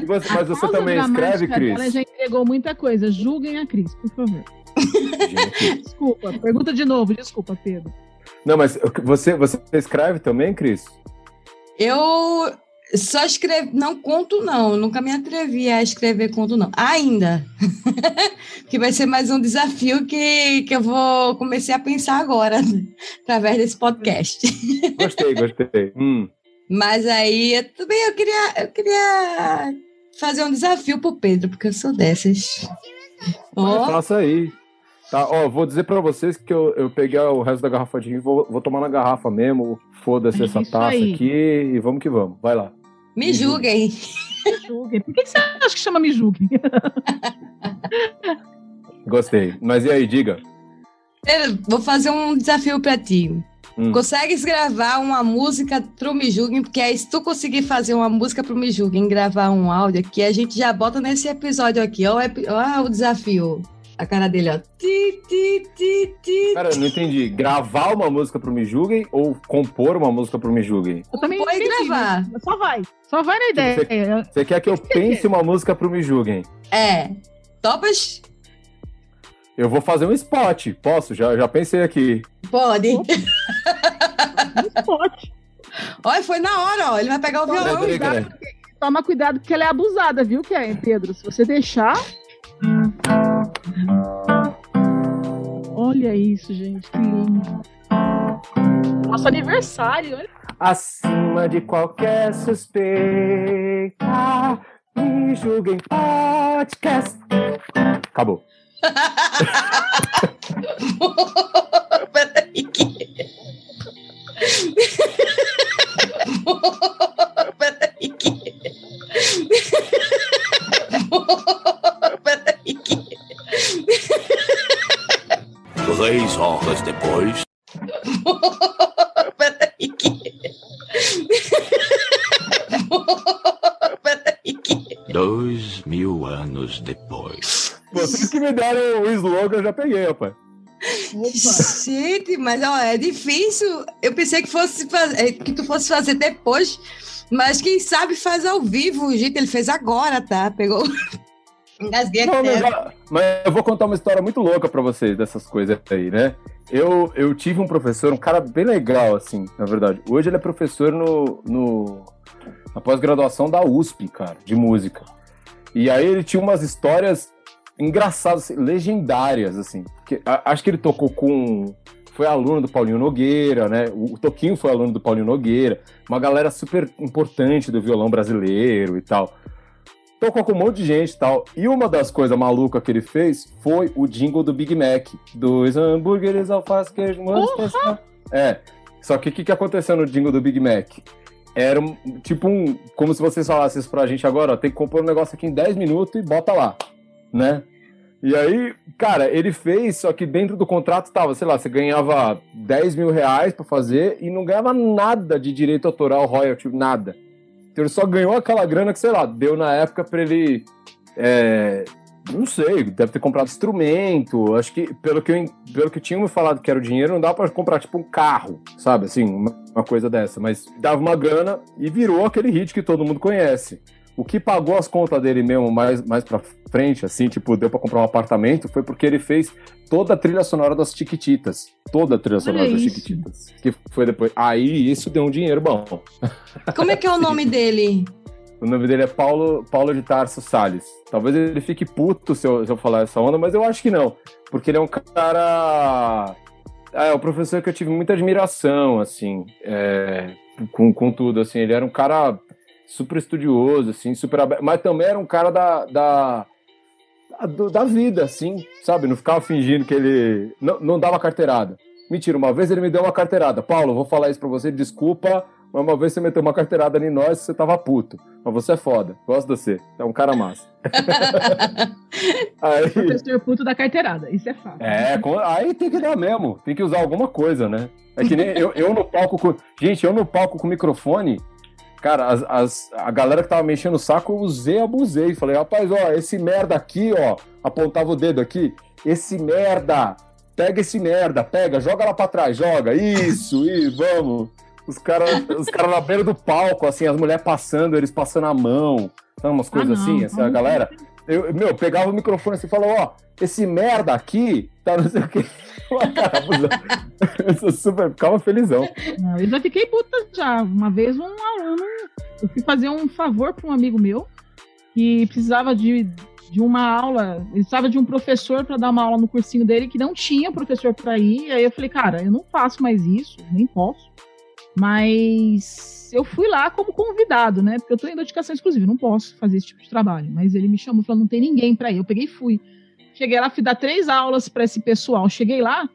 Você- mas você também escreve, Cris? já entregou muita coisa. Julguem a Cris, por favor. Gente. Desculpa. Pergunta de novo. Desculpa, Pedro. Não, mas você, você escreve também, Cris? Eu só escrevo, não conto não, nunca me atrevi a escrever conto não, ainda. que vai ser mais um desafio que, que eu vou comecei a pensar agora, através desse podcast. Gostei, gostei. Hum. Mas aí eu também eu queria, eu queria fazer um desafio pro Pedro, porque eu sou dessas. Ó, Faça aí. Tá, ó, vou dizer pra vocês que eu, eu peguei o resto da garrafa de vinho e vou, vou tomar na garrafa mesmo. Foda-se essa taça aí. aqui e vamos que vamos. Vai lá. Me julguem. Me julguem. Por que, você acha que chama me julguem? Gostei. Mas e aí, diga. Eu Vou fazer um desafio pra ti. Hum. Consegues gravar uma música pro Me Julguem? Porque aí, se tu conseguir fazer uma música pro Me Julguem, gravar um áudio aqui, a gente já bota nesse episódio aqui. Ó, o epi- ó o desafio. A cara dele, ó. Ti, ti, ti, ti. Cara, eu não entendi. Gravar uma música pro Me Julguem ou compor uma música pro Me Julguem? Eu também Pode entendi, gravar. mas Só vai. Só vai na ideia. Você quer que eu pense uma música pro Me Julguem? É. Topas? Eu vou fazer um spot. Posso? Já, já pensei aqui. Pode. Opa. Não pode. Olha, foi na hora, ó. Ele vai pegar o Peraí, violão. peraí, peraí. Toma cuidado porque ela é abusada, viu, que é, Pedro? Se você deixar. Olha isso, gente, que lindo. Nosso aniversário, olha. Acima de qualquer suspeita, me julguem podcast. Acabou. Peraí. que- Peraí. que- Peraí. que- Três horas depois. Peraí. que- Peraí. que- Dois mil anos depois. Vocês que me deram o slogan, eu já peguei, rapaz. Gente, mas ó, é difícil. Eu pensei que fosse fazer, que tu fosse fazer depois, mas quem sabe faz ao vivo. Gente, ele fez agora, tá? Pegou. Engasguei Não, mas, mas eu vou contar uma história muito louca pra vocês dessas coisas aí, né? Eu, eu tive um professor, um cara bem legal, assim, na verdade. Hoje ele é professor no, no, na pós-graduação da USP, cara, de música. E aí ele tinha umas histórias engraçadas, assim, legendárias, assim. Que, a- acho que ele tocou com. Foi aluno do Paulinho Nogueira, né? O, o Toquinho foi aluno do Paulinho Nogueira. Uma galera super importante do violão brasileiro e tal tocou com um monte de gente e tal. E uma das coisas malucas que ele fez foi o jingle do Big Mac. Dos hambúrgueres, alface, queijo, mostarda. É. Só que o que, que aconteceu no jingle do Big Mac? Era um, tipo um. Como se vocês falassem isso pra gente agora, ó, tem que compor um negócio aqui em 10 minutos e bota lá. Né? E aí, cara, ele fez, só que dentro do contrato tava, sei lá, você ganhava 10 mil reais pra fazer e não ganhava nada de direito autoral, royalty, nada. Então ele só ganhou aquela grana que, sei lá, deu na época pra ele. é, não sei, deve ter comprado instrumento. Acho que, pelo que, eu, pelo que tinham me falado que era o dinheiro, não dá pra comprar, tipo, um carro, sabe? Assim, uma, uma coisa dessa. Mas dava uma grana e virou aquele hit que todo mundo conhece. O que pagou as contas dele mesmo mais, mais pra frente, assim, tipo, deu pra comprar um apartamento, foi porque ele fez toda a trilha sonora das Chiquititas. Toda a trilha sonora Olha das. Chiquititas. Que foi depois. Aí isso deu um dinheiro bom. Como é que é o nome dele? O nome dele é Paulo, Paulo de Tarso Salles. Talvez ele fique puto se eu, se eu falar essa onda, mas eu acho que não. Porque ele é um cara. É, um professor que eu tive muita admiração, assim, é, com, com tudo, assim. Ele era um cara super estudioso, assim, super aberto, mas também era um cara da, da, da, da vida, assim, sabe? Não ficava fingindo que ele não, não dava carteirada. Mentira, uma vez ele me deu uma carteirada. Paulo, vou falar isso pra você, desculpa, mas uma vez você meteu uma carteirada em nós você tava puto. Mas você é foda, gosto de você, é um cara massa. aí, Professor puto da carteirada. Isso é fato. é, aí tem que dar mesmo, tem que usar alguma coisa, né? É que nem eu, eu no palco com. Gente, eu no palco com microfone, cara, as, as- a galera que tava mexendo o saco, eu usei, abusei. Falei, rapaz, ó, esse merda aqui, ó, apontava o dedo aqui, esse merda, pega esse merda, pega, joga lá pra trás, joga, isso, e vamos. Os caras os cara na beira do palco, assim, as mulheres passando, eles passando a mão, sabe, umas coisas Ah, assim, assim, a não. galera. Eu, meu, pegava o microfone assim e falava, ó, esse merda aqui, tá não sei o quê. Eu sou super, ficava felizão. Não, eu já fiquei puta já. Uma vez um aluno, eu fui fazer um favor para um amigo meu que precisava de, de uma aula, ele precisava de um professor para dar uma aula no cursinho dele que não tinha professor para ir. Aí eu falei, cara, eu não faço mais isso, nem posso. Mas eu fui lá como convidado, né? Porque eu tô em dedicação exclusiva, não posso fazer esse tipo de trabalho. Mas ele me chamou e falou: não tem ninguém para ir. Eu peguei e fui. Cheguei lá, fui dar três aulas para esse pessoal. Cheguei lá,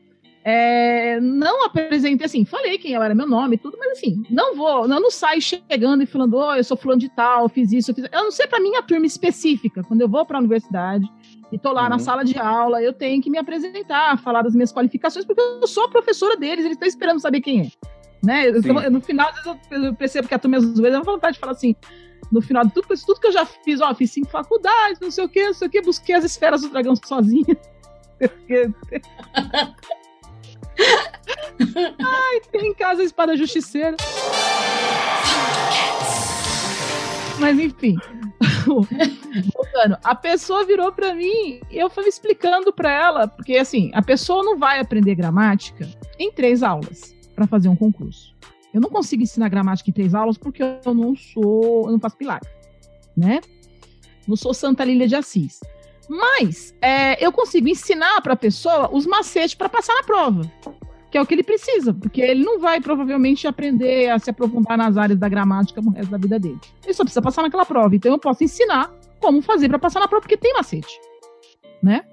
é, não apresentei assim, falei quem era meu nome, tudo, mas assim, não vou, eu não saio chegando e falando, oh, eu sou fulano de tal, fiz isso, eu fiz. Eu não sei para minha turma específica, quando eu vou para a universidade e tô lá uhum. na sala de aula, eu tenho que me apresentar, falar das minhas qualificações, porque eu sou a professora deles, eles estão esperando saber quem é. Né? Eu, no final, às vezes eu percebo que a turma às vezes eu vontade de falar assim, no final de tudo, tudo que eu já fiz, ó, fiz cinco faculdades, não sei o que, não sei o que, busquei as esferas do dragão sozinha. Ai, tem em casa a espada justiceira. Mas enfim. Voltando, a pessoa virou para mim e eu fui explicando para ela, porque assim, a pessoa não vai aprender gramática em três aulas para fazer um concurso. Eu não consigo ensinar gramática em três aulas porque eu não sou, eu não faço pilar, né? Não sou Santa Lília de Assis. Mas é, eu consigo ensinar para a pessoa os macetes para passar na prova, que é o que ele precisa, porque ele não vai provavelmente aprender a se aprofundar nas áreas da gramática no resto da vida dele. Ele só precisa passar naquela prova. Então eu posso ensinar como fazer para passar na prova, porque tem macete, né?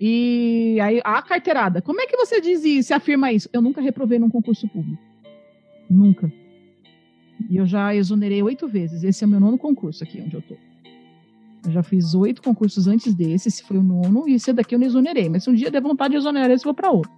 E aí a carteirada. Como é que você diz isso, afirma isso? Eu nunca reprovei num concurso público. Nunca. E eu já exonerei oito vezes. Esse é o meu nono concurso aqui onde eu tô. Eu já fiz oito concursos antes desse, esse foi o nono, e esse daqui eu não exonerei. Mas se um dia der vontade de exonerar esse, eu vou para outro.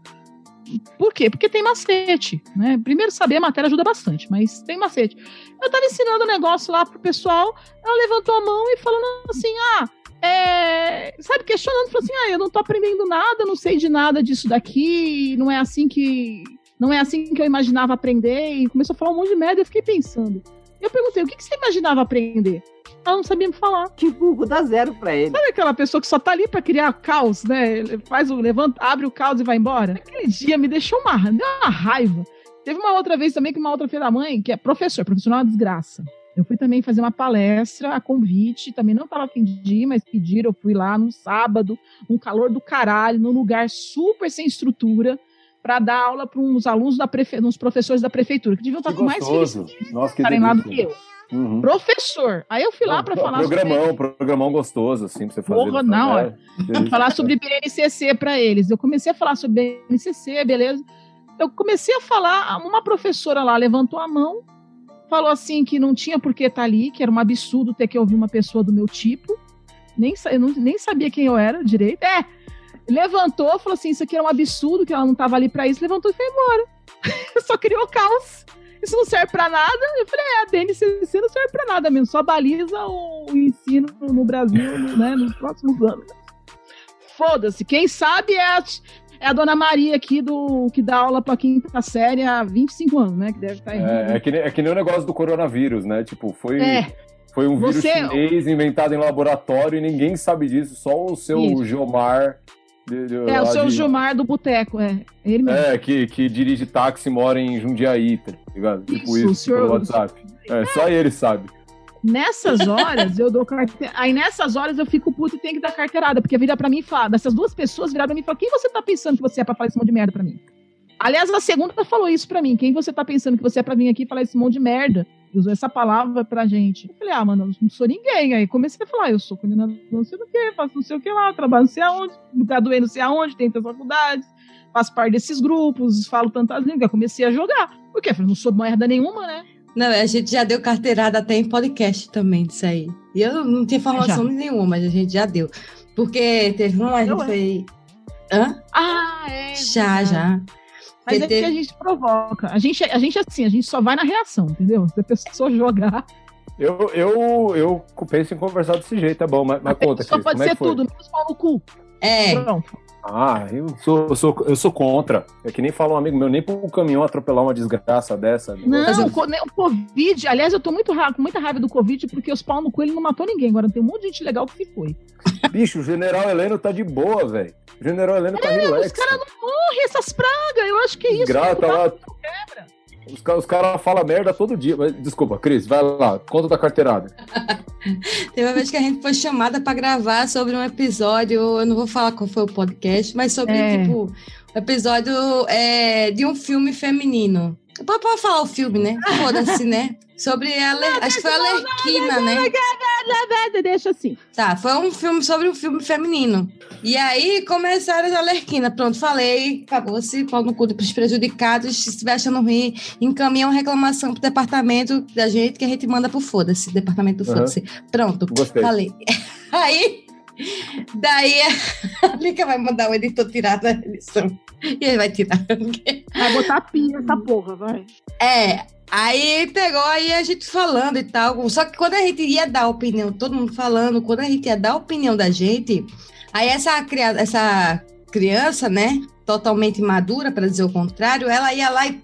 Por quê? Porque tem macete, né? Primeiro, saber a matéria ajuda bastante, mas tem macete. Eu tava ensinando um negócio lá pro pessoal, ela levantou a mão e falando assim, ah, é... sabe, questionando, falou assim, ah, eu não tô aprendendo nada, não sei de nada disso daqui, não é assim que... Não é assim que eu imaginava aprender, e começou a falar um monte de merda, eu fiquei pensando. Eu perguntei, o que, que você imaginava aprender? Ela não sabia me falar. Que burro, dá zero pra ele. Sabe aquela pessoa que só tá ali pra criar caos, né? Ele faz o levanta, abre o caos e vai embora? Aquele dia me deixou uma, uma raiva. Teve uma outra vez também que uma outra filha da mãe, que é professor, profissional é uma desgraça. Eu fui também fazer uma palestra a convite, também não estava afim de ir, mas pediram, eu fui lá no sábado, um calor do caralho, num lugar super sem estrutura, para dar aula para uns alunos da prefe... uns professores da prefeitura, que deviam estar que com mais filhos Nossa, que estarem lá do que eu. Uhum. Professor. Aí eu fui lá para falar programão, sobre... programão gostoso, assim, pra você fazer. Porra, não, hora. falar sobre BNCC para eles. Eu comecei a falar sobre BNCC, beleza. Eu comecei a falar, uma professora lá levantou a mão, falou assim que não tinha por que estar tá ali, que era um absurdo ter que ouvir uma pessoa do meu tipo. Nem, eu não, nem sabia quem eu era direito. É, levantou, falou assim: Isso aqui era um absurdo, que ela não estava ali para isso, levantou e foi embora. Só criou caos. Isso não serve para nada. Eu falei: É, a BNCC não serve para nada mesmo, só baliza o ensino no Brasil né, nos próximos anos. Foda-se, quem sabe é a, é a dona Maria aqui do que dá aula pra quinta série há 25 anos, né? Que deve estar tá é, é, que, é que nem o negócio do coronavírus, né? Tipo, foi. É. Foi um vírus Você... chinês inventado em laboratório e ninguém sabe disso, só o seu Isso. Geomar de, de, é, o seu de... Gilmar do Boteco, é. Ele mesmo. É, que, que dirige táxi e mora em Jundiaí, tá ligado? Tipo isso, senhor... pelo WhatsApp. É, é, só ele sabe. Nessas horas, eu dou carteira. Aí nessas horas eu fico puto e tenho que dar carteirada, porque vira pra mim e fala, dessas duas pessoas viraram pra mim e fala: quem você tá pensando que você é pra falar esse monte de merda pra mim? Aliás, a segunda falou isso pra mim. Quem você tá pensando que você é pra vir aqui falar esse monte de merda? Usou essa palavra pra gente. Eu falei, ah, mano, eu não sou ninguém. Aí comecei a falar, eu sou coordenador não sei do que, faço não sei o que lá, trabalho não sei aonde, graduei não sei aonde, tenho tantas faculdades, faço parte desses grupos, falo tantas línguas. Comecei a jogar. Por quê? Eu falei, não sou merda nenhuma, né? Não, a gente já deu carteirada até em podcast também disso aí. E eu não tinha formação nenhuma, mas a gente já deu. Porque teve uma, a gente foi. Hã? Ah, é. Já, já. Mas é porque a gente provoca. A gente, a gente, assim, a gente só vai na reação, entendeu? Se a pessoa jogar. Eu, eu, eu penso em conversar desse jeito, é bom, mas, mas conta, Só pode é ser tudo, menos pau no cu. É. Pronto. Ah, eu sou, eu sou, eu sou contra. É que nem fala um amigo meu, nem pro caminhão atropelar uma desgraça dessa. Não, o, o Covid, aliás, eu tô muito com muita raiva do Covid, porque os pau no cu ele não matou ninguém. Agora tem um monte de gente legal que se foi. Bicho, o general Heleno tá de boa, velho. O general Heleno tá é, relax. Os caras não morrem, essas pragas. Eu acho que é isso. Grata lá. Quebra. Os, os caras falam merda todo dia. Mas, desculpa, Cris, vai lá, conta da carteirada. Teve uma vez que a gente foi chamada para gravar sobre um episódio, eu não vou falar qual foi o podcast, mas sobre, é. tipo, um episódio é, de um filme feminino. Pode, pode falar o filme, né? Foda-se, né? Sobre a acho que foi a Alerquina, né? Deixa assim. Tá, foi um filme sobre um filme feminino. E aí começaram as Alerquina. Pronto, falei, acabou-se, pau no cu dos prejudicados. Se estiver achando ruim, encaminha uma reclamação pro departamento da gente que a gente manda pro foda-se. Departamento do foda-se. Pronto, Gostei. falei. Aí, daí a Lica vai mandar o editor tirar da edição. E ele vai tirar. Vai botar pia essa porra, vai. É, aí pegou aí a gente falando e tal. Só que quando a gente ia dar a opinião, todo mundo falando, quando a gente ia dar a opinião da gente, aí essa, cria- essa criança, né, totalmente madura, para dizer o contrário, ela ia lá e.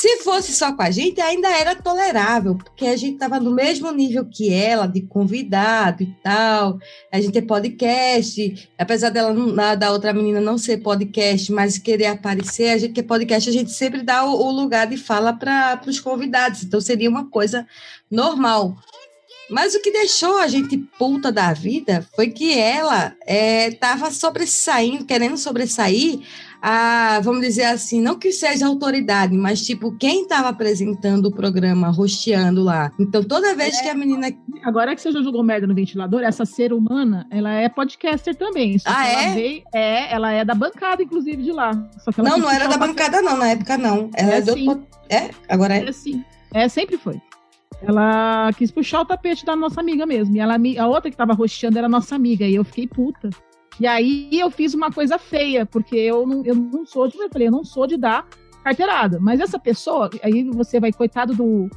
Se fosse só com a gente, ainda era tolerável, porque a gente estava no mesmo nível que ela, de convidado e tal. A gente é podcast, apesar dela da, outra menina não ser podcast, mas querer aparecer, a gente que é podcast, a gente sempre dá o, o lugar de fala para os convidados. Então seria uma coisa normal. Mas o que deixou a gente puta da vida foi que ela estava sobressaindo, querendo sobressair a, vamos dizer assim, não que seja autoridade, mas tipo, quem estava apresentando o programa, rosteando lá. Então, toda vez que a menina. Agora que você já jogou merda no ventilador, essa ser humana, ela é podcaster também. Ah, que ela é? veio, é, ela é da bancada, inclusive, de lá. Só que ela Não, não era da bancada, não, na época não. Ela é, É do sim. outro- É? Agora é. É sim. É, sempre foi. Ela quis puxar o tapete da nossa amiga mesmo. E ela, a outra que tava roxeando era nossa amiga. E eu fiquei puta. E aí eu fiz uma coisa feia, porque eu não, eu não sou de. Eu falei, eu não sou de dar carteirada. Mas essa pessoa, aí você vai, coitado do,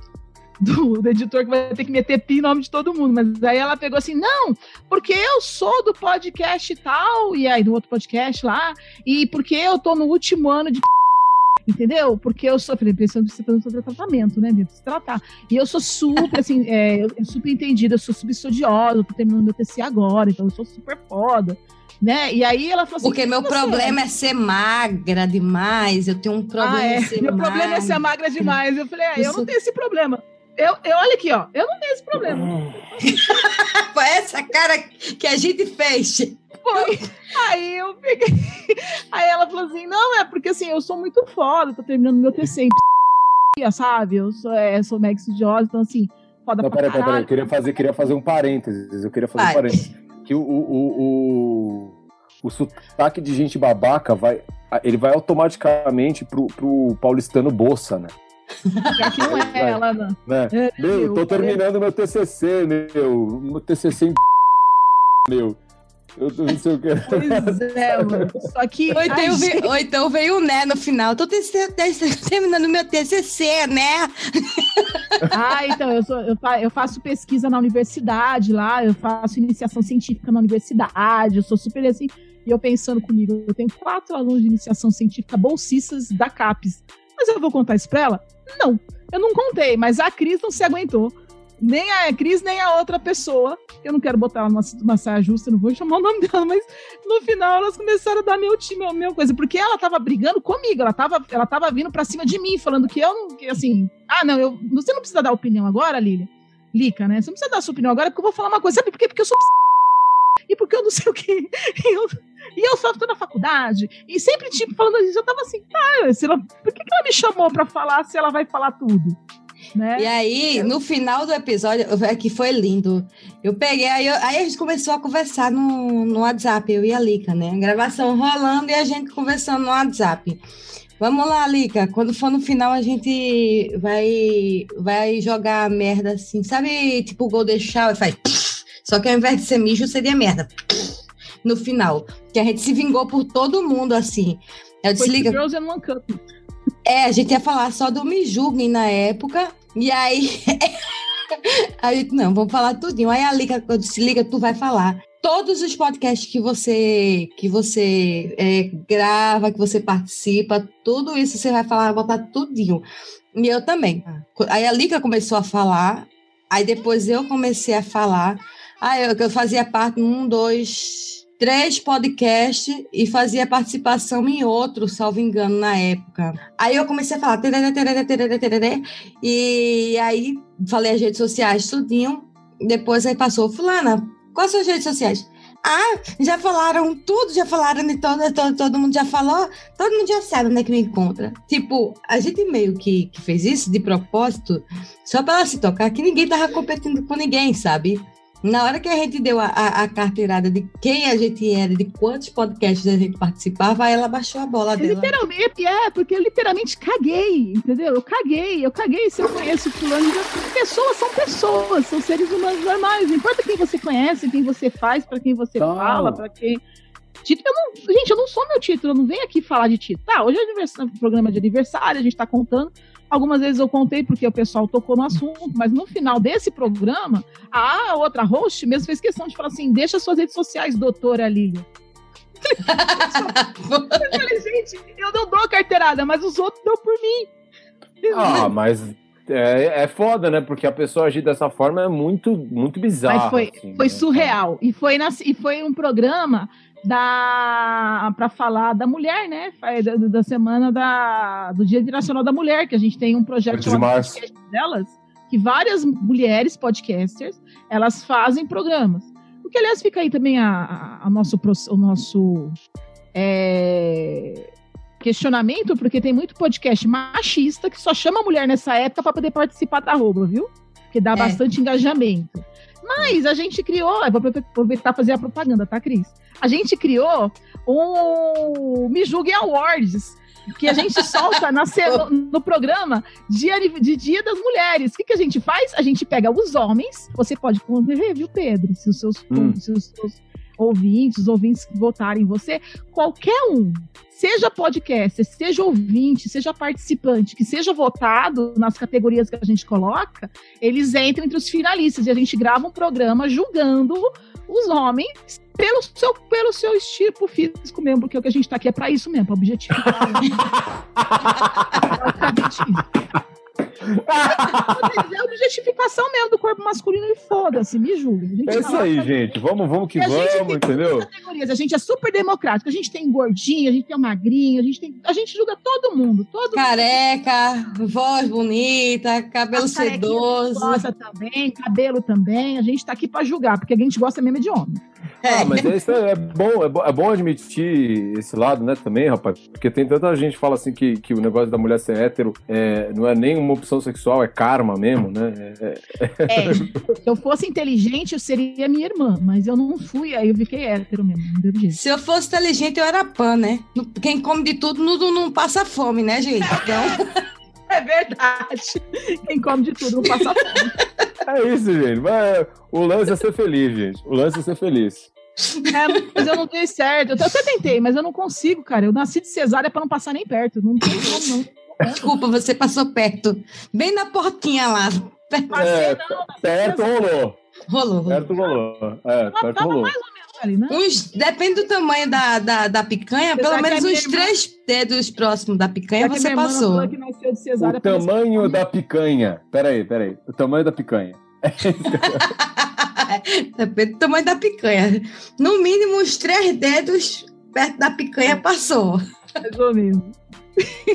do, do editor que vai ter que meter pi em nome de todo mundo. Mas aí ela pegou assim, não, porque eu sou do podcast tal, e aí do outro podcast lá, e porque eu tô no último ano de Entendeu? Porque eu sou, falei, pensando você tá sobre tratamento, né? Deve se tratar. E eu sou super, assim, é, eu, eu super entendida, eu sou super estudiosa, eu tô terminando meu TC agora, então eu sou super foda, né? E aí ela falou assim. Porque meu "Você problema é ser magra demais. Eu tenho um problema ah, é. em ser Meu problema é ser magra demais. Eu falei, é, eu não tenho esse problema. Eu, eu, olha aqui, ó, eu não tenho esse problema. Foi essa cara que a gente fez. Foi. Aí eu peguei. Aí ela falou assim: não, é porque assim, eu sou muito foda, tô terminando meu TC em sabe? Eu sou, é, sou mega estudiosa, então assim, foda Não, pra peraí, peraí, peraí. Eu queria fazer, queria fazer um parênteses. Eu queria fazer Vai. um parênteses. Que o, o, o, o, sotaque de gente babaca vai. Ele vai automaticamente pro, pro paulistano Bolsa, né? Que não é ela, não. né? É, Meu, tô terminando meu TCC, meu. Meu TCC em. Meu. Eu não sei o que. Pois é, mano. Só que. Ou então, gente, ou então veio o né no final. Tô terminando meu TCC, né? Ah, então, eu, sou, eu, eu faço pesquisa na universidade lá, eu faço iniciação científica na universidade, eu sou super assim. E eu pensando comigo, eu tenho quatro alunos de iniciação científica bolsistas da CAPES. Mas eu vou contar isso pra ela? Não, eu não contei, mas a Cris não se aguentou. Nem a Cris, nem a outra pessoa. Eu não quero botar ela numa, saia justa, não vou chamar o nome dela, mas no final elas começaram a dar meu time, a mesma coisa. Porque ela tava brigando comigo, ela tava, ela tava vindo pra cima de mim, falando que eu não, que assim, ah, não, eu, você não precisa dar opinião agora, Lilia. Lica, né? Você não precisa dar sua opinião agora, porque eu vou falar uma coisa. Sabe por quê? Porque eu sou e porque eu não sei o quê. E eu, e eu só tô na faculdade. E sempre, tipo, falando isso, eu tava assim, se ela, por que, que ela me chamou pra falar se ela vai falar tudo? Né? E aí, no final do episódio, é que foi lindo. Eu peguei, aí, eu- aí a gente começou a conversar no, no WhatsApp, eu e a Lica, né? Gravação rolando e a gente conversando no WhatsApp. Vamos lá, Lica. Quando for no final, a gente vai, vai jogar merda assim. Sabe, tipo o Golden Shower? Faz. Só que ao invés de ser mijo, seria merda. No final. Que a gente se vingou por todo mundo, assim. Eu Lica, Girls and One Cup. É, a gente ia falar só do Me Julguem na época, e aí. a gente, não, vamos falar tudinho. Aí a Liga, eu disse, Liga, tu vai falar. Todos os podcasts que você que você é, grava, que você participa, tudo isso você vai falar, botar tudinho. E eu também. Aí a Liga começou a falar, aí depois eu comecei a falar. Aí eu, que eu fazia parte um, dois, três podcasts e fazia participação em outro, salvo engano, na época. Aí eu comecei a falar tereré, tereré, tereré, tereré, e aí falei as redes sociais tudinho. Depois aí passou, fulana, quais são as redes sociais? Ah, já falaram tudo, já falaram de todo, todo, todo mundo já falou, todo mundo já sabe onde é que me encontra. Tipo, a gente meio que, que fez isso de propósito, só pra ela se tocar que ninguém tava competindo com ninguém, sabe? Na hora que a gente deu a, a, a carteirada de quem a gente era, de quantos podcasts a gente participava, ela baixou a bola dela. Literalmente, é, porque eu literalmente caguei, entendeu? Eu caguei, eu caguei se eu conheço fulano. Pessoas são pessoas, são seres humanos normais. Não importa quem você conhece, quem você faz, para quem você fala, para quem. Título, eu não, gente, eu não sou meu título, eu não venho aqui falar de título. Tá, hoje é aniversário, programa de aniversário, a gente tá contando. Algumas vezes eu contei porque o pessoal tocou no assunto, mas no final desse programa, a outra host mesmo fez questão de falar assim: deixa suas redes sociais, doutora Lília. Eu falei, gente, eu não dou carteirada, mas os outros dão por mim. Ah, mas é, é foda, né? Porque a pessoa agir dessa forma é muito, muito bizarro. Mas foi, assim, foi né? surreal. E foi, na, e foi um programa da para falar da mulher, né? Da, da semana da, do Dia Internacional da Mulher, que a gente tem um projeto 8 de. Podcast delas, que várias mulheres podcasters elas fazem programas. O que, aliás, fica aí também a, a- a nosso, o nosso é, questionamento, porque tem muito podcast machista que só chama a mulher nessa época para poder participar da roupa, viu? Porque dá É. bastante engajamento. Mas a gente criou, vou aproveitar fazer a propaganda, tá, Cris? A gente criou um Me Julguem Awards, que a gente solta na no, programa de, ani- de Dia das Mulheres. O que, que a gente faz? A gente pega os homens, você pode conviver, viu, Pedro? Se os seus, Hum. se os seus ouvintes, os ouvintes que votarem em você, qualquer um, seja podcaster, seja ouvinte, seja participante, que seja votado nas categorias que a gente coloca, eles entram entre os finalistas e a gente grava um programa julgando os homens pelo seu, pelo seu tipo físico mesmo, porque o que a gente tá aqui é pra isso mesmo, pra objetificar. É objetificação mesmo do corpo masculino e foda-se, me julga. É isso aí, gente. Vamos, vamos que vamos, entendeu? categorias. A gente é super democrático. A gente tem gordinho, a gente tem magrinho, a gente tem. A gente julga todo mundo. Todo Careca, voz bonita, cabelo sedoso. gosta também, cabelo também. A gente tá aqui pra julgar, porque a gente gosta mesmo é de homem. Ah, mas é, isso é, é bom, é bom, é bom admitir esse lado, né, também, rapaz. Porque tem tanta gente que fala assim que, que o negócio da mulher ser hétero é, não é nem uma opção sexual, é karma mesmo, né? É- é- É, se eu fosse inteligente, eu seria minha irmã, mas eu não fui, aí eu fiquei hétero mesmo, não deu jeito. Se eu fosse inteligente, eu era pan, né? Quem come de tudo não, não- não passa fome, né, gente? Então, É verdade. Quem come de tudo não passa fome. é isso, gente. Mas o lance é ser feliz, gente. O lance é ser feliz. É, mas eu não dei certo. Eu até tentei, mas eu não consigo, cara. Eu nasci de cesárea pra não passar nem perto. Não tem como, não. Desculpa, você passou perto. Bem na portinha lá. É, Perto cesárea. Rolou. rolou. Perto rolou. É, perto rolou. ali, né? Uns, depende do tamanho da, da, da picanha, Apesar pelo menos uns irmã- três dedos próximos da picanha você passou. cesárea, O tamanho da picanha. Peraí, peraí. O tamanho da picanha. Depende do tamanho da picanha. No mínimo, uns três dedos perto da picanha passou. mais ou menos.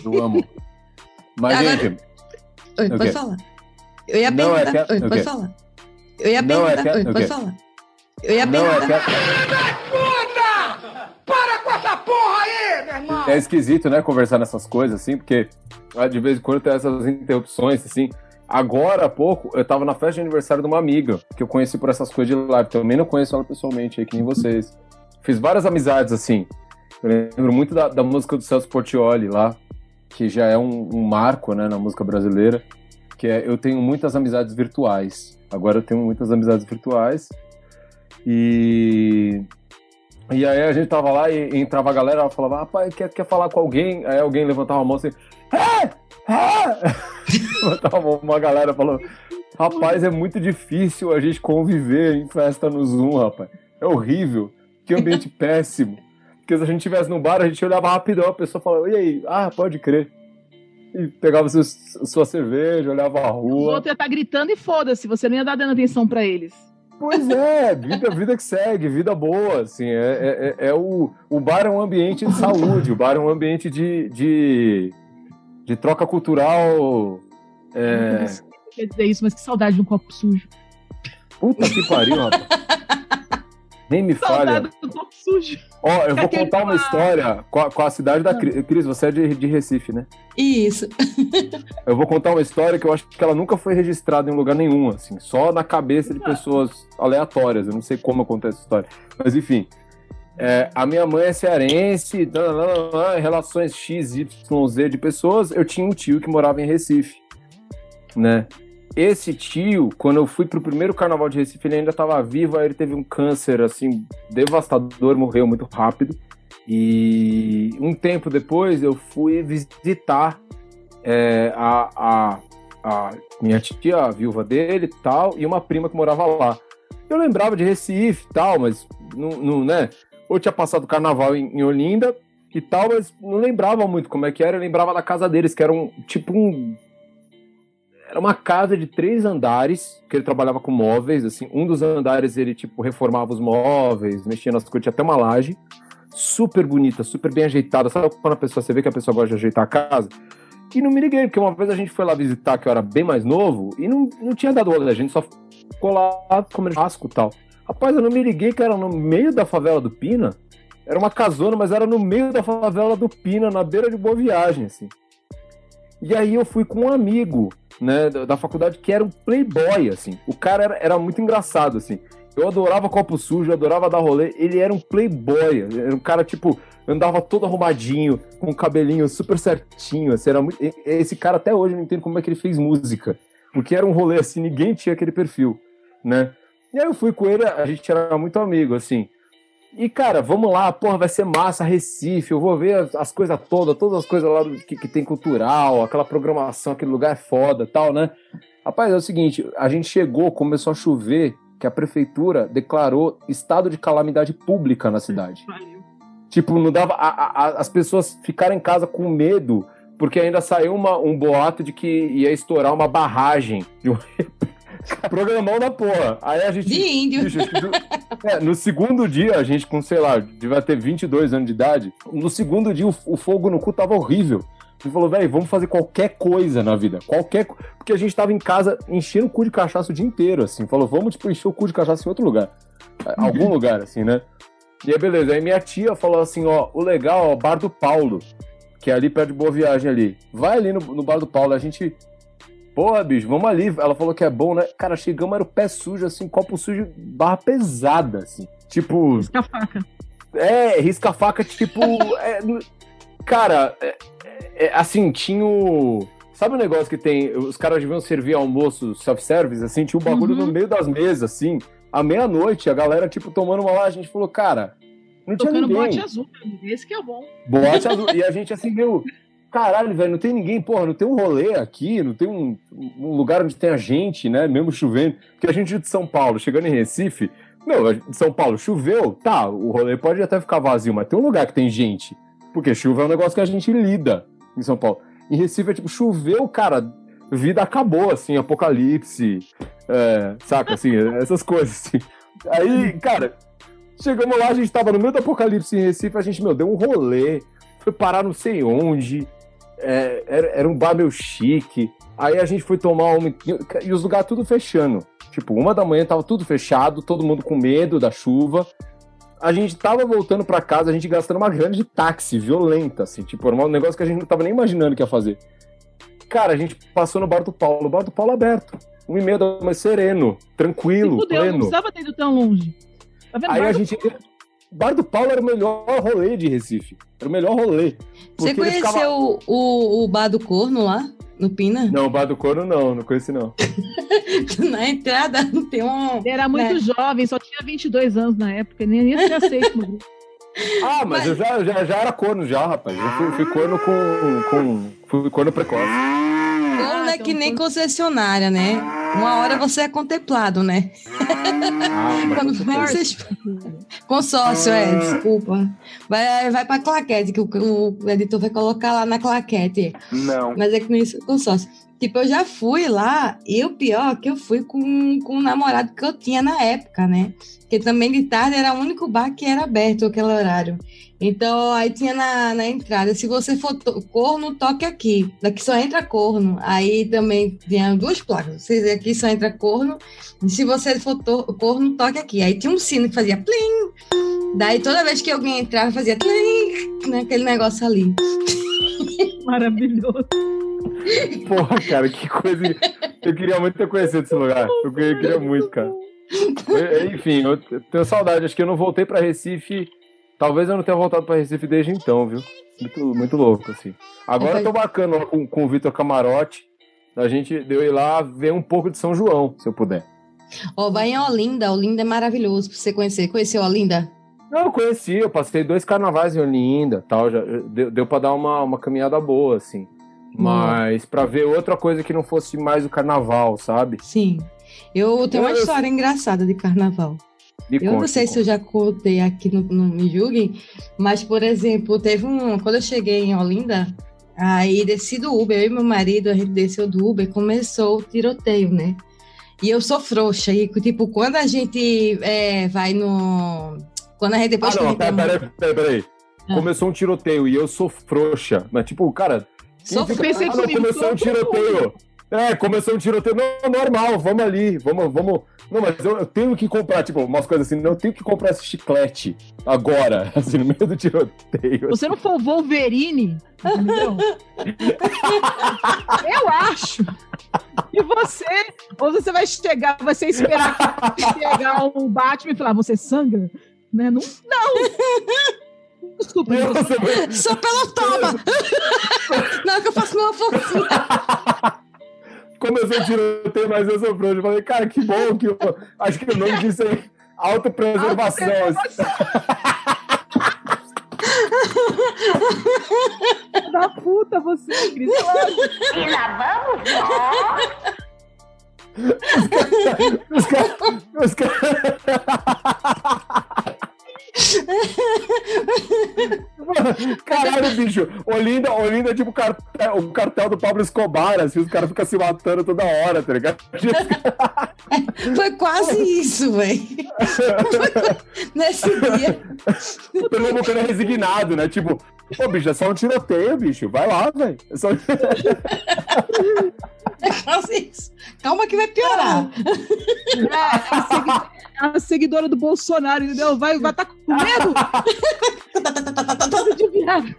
Eu amo. Mas, Agora- gente, Oi, O pode falar. Eu ia Não é perguntar. que- Oi, o pode falar. Eu ia Não é perguntar. que- Oi, o pode falar. Eu ia não é perguntar. que É esquisito, né, conversar nessas coisas, assim, porque ah, de vez em quando tem essas interrupções, assim. Agora há pouco, eu tava na festa de aniversário de uma amiga, que eu conheci por essas coisas de live. Também não conheço ela pessoalmente, aí, que nem vocês. Fiz várias amizades, assim. Eu lembro muito da, da música do Celso Portioli lá, que já é um, um marco, né, na música brasileira. Que é Eu Tenho Muitas Amizades Virtuais. Agora eu tenho muitas amizades virtuais. E e aí a gente tava lá e, e entrava a galera, ela falava, rapaz, quer, quer falar com alguém? Aí alguém levantava a mão assim, é! É! levantava uma galera falou, rapaz, é muito difícil a gente conviver em festa no Zoom, rapaz. É horrível. Que ambiente péssimo. Porque se a gente estivesse no bar, a gente olhava rapidão, a pessoa falava, e aí? Ah, pode crer. E pegava seus- sua cerveja, olhava a rua. outros iam estar gritando e foda-se, você não ia dar dando atenção pra eles. Pois é, vida, vida que segue, vida boa, assim, é, é, é- é o, o bar é um ambiente de saúde, o bar é um ambiente de, de, de troca cultural, é, Quer dizer isso, mas que saudade de um copo sujo. puta que pariu, rapaz. Nem me falha. Saudade do corpo sujo. Ó, eu vou contar uma história com a, com a cidade da Cris. Cris, você é de, de Recife, né? Isso. Eu vou contar uma história que eu acho que ela nunca foi registrada em lugar nenhum, assim, só na cabeça de pessoas aleatórias. Eu não sei como acontece essa história. Mas enfim. É, a minha mãe é cearense, nananana, relações X, Y, Z de pessoas. Eu tinha um tio que morava em Recife, né? Esse tio, quando eu fui pro primeiro carnaval de Recife, ele ainda estava vivo, aí ele teve um câncer, assim, devastador, morreu muito rápido. E um tempo depois eu fui visitar é, a, a, a minha tia, a viúva dele e tal, e uma prima que morava lá. Eu lembrava de Recife e tal, mas não, não, né? Ou tinha passado carnaval em, em Olinda e tal, mas não lembrava muito como é que era. Eu lembrava da casa deles, que era um tipo um. Era uma casa de três andares, que ele trabalhava com móveis, assim. Um dos andares ele, tipo, reformava os móveis, mexia nas coisas, tinha até uma laje. Super bonita, super bem ajeitada. Sabe quando a pessoa, você vê que a pessoa gosta de ajeitar a casa? E não me liguei, porque uma vez a gente foi lá visitar, que eu era bem mais novo, e não, não tinha dado olho, a gente só ficou lá comendo churrasco e tal. Rapaz, eu não me liguei que era no meio da favela do Pina. Era uma casona, mas era no meio da favela do Pina, na beira de Boa Viagem, assim. E aí eu fui com um amigo, né, da, da faculdade, que era um playboy, assim. O cara era, era muito engraçado, assim. Eu adorava copo sujo, eu adorava dar rolê. Ele era um playboy, era um cara, tipo, andava todo arrumadinho, com o cabelinho super certinho, assim, era muito... Esse cara, até hoje, eu não entendo como é que ele fez música. Porque era um rolê, assim, ninguém tinha aquele perfil, né? E aí eu fui com ele, a gente era muito amigo, assim. E, cara, vamos lá, porra, vai ser massa, Recife, eu vou ver as, as coisas todas, todas as coisas lá do- que, que tem cultural, aquela programação, aquele lugar é foda e tal, né? Rapaz, é o seguinte, a gente chegou, começou a chover, que a prefeitura declarou estado de calamidade pública na cidade. Tipo, não dava. a- a- as pessoas ficaram em casa com medo, porque ainda saiu uma- um boato de que ia estourar uma barragem. De um... Programão da porra. Aí a gente. De índio. Bicho, é, no segundo dia, a gente com, sei lá, devia ter 22 anos de idade. No segundo dia, o, o fogo no cu tava horrível. A gente falou, velho, vamos fazer qualquer coisa na vida. Qualquer. Porque a gente tava em casa enchendo o cu de cachaça o dia inteiro, assim. Falou, vamos, tipo, encher o cu de cachaça em outro lugar. Algum lugar, assim, né? E aí, beleza. Aí minha tia falou assim: ó, o legal, ó, Bar do Paulo, que é ali perto de Boa Viagem ali. Vai ali no, no Bar do Paulo, a gente. Porra, bicho, vamos ali. Ela falou que é bom, né? Cara, chegamos, era o pé sujo, assim, copo sujo, barra pesada, assim. Tipo, Risca a faca. é, risca-faca, tipo. é, cara, é, é, assim, tinha o. Sabe o negócio que tem? Os caras deviam servir almoço self-service, assim, tinha um bagulho Uhum. no meio das mesas, assim. À meia-noite, a galera, tipo, tomando uma lá, a gente falou, cara, não tinha Tocando ninguém. bote azul. Esse que é bom. Boate azul. E a gente assim, meu, caralho, velho, não tem ninguém, porra, não tem um rolê aqui, não tem um, um lugar onde tenha gente, né? Mesmo chovendo. Porque a gente é de São Paulo, chegando em Recife, meu, São Paulo choveu, tá, o rolê pode até ficar vazio, mas tem um lugar que tem gente. Porque chuva é um negócio que a gente lida em São Paulo. Em Recife é tipo, choveu, cara, vida acabou, assim, apocalipse, é, saca, assim, essas coisas, assim. Aí, cara, chegamos lá, a gente tava no meio do apocalipse em Recife, a gente, meu, deu um rolê, foi parar não sei onde, é, era, era um bar meio chique, aí a gente foi tomar um... E os lugares tudo fechando. Tipo, uma da manhã tava tudo fechado, todo mundo com medo da chuva. A gente tava voltando pra casa, a gente gastando uma grana de táxi violenta, assim, tipo, era um negócio que a gente não tava nem imaginando que ia fazer. Cara, a gente passou no bar do Paulo, o bar do Paulo aberto. Um e meio da manhã, sereno, tranquilo, Se fudeu, não precisava ter ido tão longe. Tá vendo? Aí Bar a gente. Bar do Paulo era o melhor rolê de Recife. Era o melhor rolê. Você conheceu ficava- o, o, o bar do corno lá? No Pina? Não, o Bar do Corno não, não conheci não. Na entrada tem um. Ele era muito né? jovem, só tinha 22 anos na época, nem ia ser aceito no. Ah, mas, Mas- eu já, já, já era corno já, rapaz. Eu fui, fui corno com, com. Fui corno precoce. Corno é que nem concessionária, né? Uma hora você é contemplado, né? Ah, Quando vocês... Consórcio, é, desculpa. Vai, vai pra claquete, que o, o editor vai colocar lá na claquete. Não. Mas é que nem isso, consórcio. Tipo, eu já fui lá, e o pior é que eu fui com, com um namorado que eu tinha na época, né? Porque também de tarde era o único bar que era aberto aquele horário. Então, aí tinha na, na entrada, se você for to- corno, toque aqui. Daqui só entra corno. Aí também tinha duas placas. Você aqui só entra corno. E se você for to- corno, toque aqui. Aí tinha um sino que fazia plim. Daí toda vez que alguém entrava, fazia tlim, naquele negócio ali. Maravilhoso. Porra, cara, que coisa. Eu queria muito ter conhecido esse lugar. Eu queria muito, cara. Eu- Enfim, eu tenho saudade. Acho que eu não voltei pra Recife. Talvez eu não tenha voltado pra Recife desde então, viu? Muito, muito louco, assim. Agora eu tô bacana com, com o Vitor Camarote. A gente deu ir lá ver um pouco de São João, se eu puder. Ó, vai em Olinda. Olinda é maravilhoso pra você conhecer. Conheceu Olinda? Não, eu conheci, eu passei dois carnavais em Olinda, tal, já, deu, deu pra dar uma, uma caminhada boa, assim. Mas pra ver outra coisa que não fosse mais o carnaval, sabe? Sim. Eu tenho uma Eu- eu- história engraçada de carnaval. Me Eu não conte, sei me se eu já contei aqui no, no Me Julguem, mas, por exemplo, teve um. Quando eu cheguei em Olinda, aí desci do Uber, eu e meu marido, a gente desceu do Uber, começou o tiroteio, né? E eu sou frouxa, e tipo, quando a gente é, vai no. Quando a gente Ah, depois que a não, gente pera, é- pera, pera, peraí. Ah. Começou um tiroteio e eu sou frouxa. Mas, tipo, cara. Sou fica- Ah, não, começou um tiroteio. É, começou um tiroteio. Não, normal, vamos ali, vamos, vamos. Não, mas eu, eu tenho que comprar, tipo, umas coisas assim, não, eu tenho que comprar esse chiclete agora, assim, no meio do tiroteio. Você não for o Wolverine, entendeu? Eu acho. E você, ou você vai chegar, você esperar chegar o Batman e falar, você sangra? Né? Não, não. Desculpa, você- vai- Só pelo toma! Não, que eu faço uma fofinha. Começou o tiroteio, mas eu sou frouxo. Eu falei, cara, que bom que eu. Acho que o nome disso é autopreservação. da puta você, Cris. Relaxa. Os caras. Os caras. Caralho, bicho. Olinda, Olinda é tipo o cartel, o cartel do Pablo Escobar, assim, os caras ficam se matando toda hora, tá ligado? Foi quase isso, velho. Nesse dia. Todo mundo ficando resignado, né? Tipo, pô, bicho, é só um tiroteio, bicho. Vai lá, velho. É só... É quase isso. Calma que vai piorar. É, a, segui- a seguidora do Bolsonaro, entendeu? Vai estar tá com medo? coisa de viado.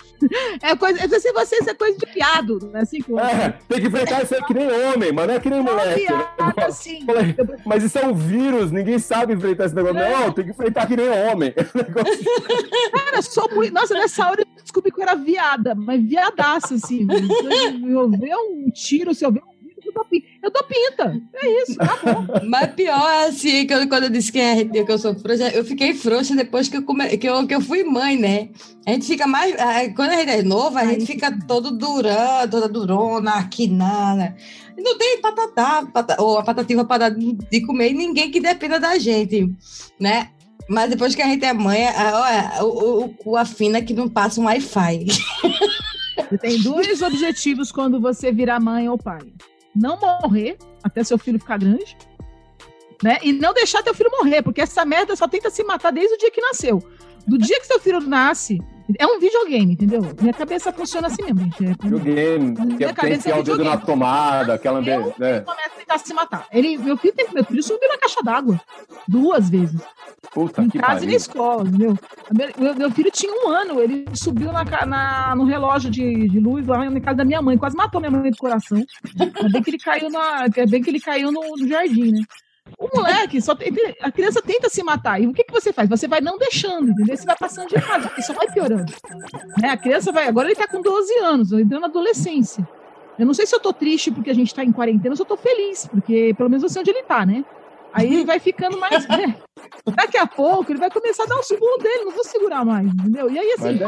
É coisa, é, se você isso é coisa de piado, né? Assim, com, É, tem que enfrentar isso aí que nem homem, mas não é que nem moleque. né? piada, assim. Mas isso é um vírus, ninguém sabe enfrentar esse negócio. Não, tem que enfrentar que nem homem. É Cara, sou muito. Nossa, nessa hora eu descobri que eu era viada, mas viadaça, assim. Se eu ver um tiro, se eu ver um pinta. Eu dou pinta. É isso. Mas pior é assim, que eu- quando eu disse que, é, que eu sou frouxa, eu fiquei frouxa depois que eu, come, que, eu, que eu fui mãe, né? A gente fica mais. Quando a gente é nova, a gente fica todo durão, toda durona, aquinada. Não tem patatá, pata, ou a patativa para de comer e ninguém que dependa da gente, né? Mas depois que a gente é mãe, a, olha, o, o, o afina que não passa um Wi-Fi. Tem dois objetivos quando você virar mãe ou pai: não morrer até seu filho ficar grande, né? E não deixar teu filho morrer, porque essa merda só tenta se matar desde o dia que nasceu. Do dia que seu filho nasce, é um videogame, entendeu? Minha cabeça funciona assim mesmo, gente. É, Videogame, que é cabeça é potencial o dedo na tomada, aquela. Eu né? começa a tentar se matar. Ele, meu filho tem meu filho subiu na caixa d'água duas vezes. Puta em que casa e na escola, entendeu? Meu, meu filho tinha um ano, ele subiu na, na- no relógio de, de luz lá na casa da minha mãe, quase matou minha mãe do coração. Ainda bem que ele caiu na, bem que ele caiu no, no jardim, né? O moleque, só tem- a criança tenta se matar. E o que, que você faz? Você vai não deixando, entendeu? Você vai passando de fase, porque só vai piorando. Né? A criança vai. Agora ele tá com 12 anos, entrando na adolescência. Eu não sei se eu tô triste porque a gente tá em quarentena, se eu tô feliz, porque pelo menos eu sei onde ele tá, né? Aí ele vai ficando mais. né? Daqui a pouco ele vai começar a dar o segundo dele, não vou segurar mais, entendeu? E aí, assim, é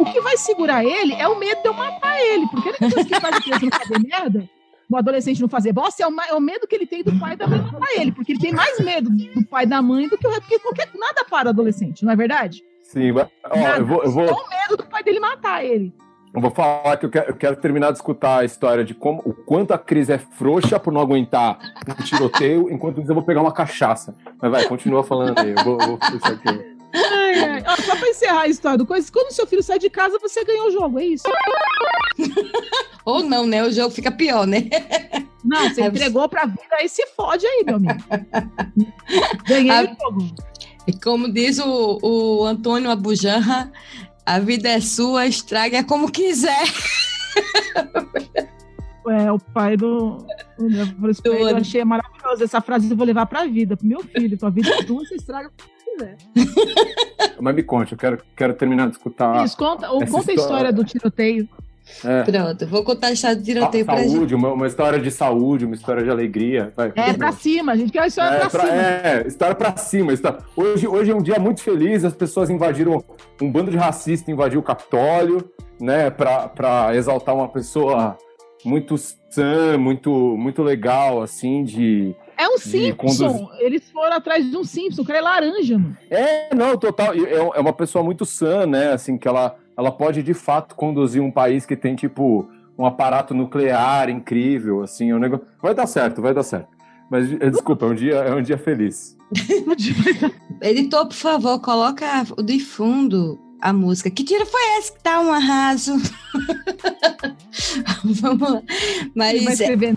o que vai segurar ele é o medo de eu matar ele, porque única coisa que faz a criança não fazer merda, o adolescente não fazer bosta, é o, é o medo que ele tem do pai e da mãe matar ele, porque ele tem mais medo do pai e da mãe do que o resto, porque qualquer, nada para o adolescente, não é verdade? Sim, mas, ó, eu vou, eu vou, Só o medo do pai dele matar ele. eu vou falar que eu quero, eu quero terminar de escutar a história de como o quanto a Cris é frouxa por não aguentar um tiroteio, enquanto isso eu vou pegar uma cachaça. Mas vai, continua falando aí. Eu vou, eu vou fechar aqui. Ai, ai. Só pra encerrar a história do coisa, quando seu filho sai de casa, você ganhou o jogo, é isso? Ou não, né? O jogo fica pior, né? Não, você você- entregou pra vida, aí se fode aí, meu amigo. Ganhei Ah, o jogo. E como diz o, o Antônio Abujanra, a vida é sua, estraga como quiser. É, o pai do. eu achei maravilhoso. Essa frase eu vou levar pra vida, pro meu filho. Tua vida é tua, você estraga como quiser. Mas me conte, eu quero, quero terminar de escutar. Isso, conta, ou conta a história- história do tiroteio. É, Pronto, vou contar a história do tiroteio sa- pra gente. saúde, uma, uma história de saúde, uma história de alegria. Vai, É pra cima, a gente quer a história É, pra, pra- cima. é, história pra cima. História- Hoje, hoje é um dia muito feliz, as pessoas invadiram, um bando de racistas invadiu o Capitólio, né, pra, pra exaltar uma pessoa muito sã, muito, muito legal, assim, de... É um Simpson. conduzir- Eles foram atrás de um Simpson. O cara é laranja, mano. É, não, total, é, é uma pessoa muito sã, né, assim, que ela, ela pode, de fato, conduzir um país que tem, tipo, um aparato nuclear incrível, assim, é um negócio... Vai dar certo, vai dar certo. Mas, eh, desculpa, é um dia, é um dia feliz. Editor, por favor, coloca o de fundo a música. Que tiro foi esse que tá um arraso? Vamos lá. Ele vai Mas é, escrever.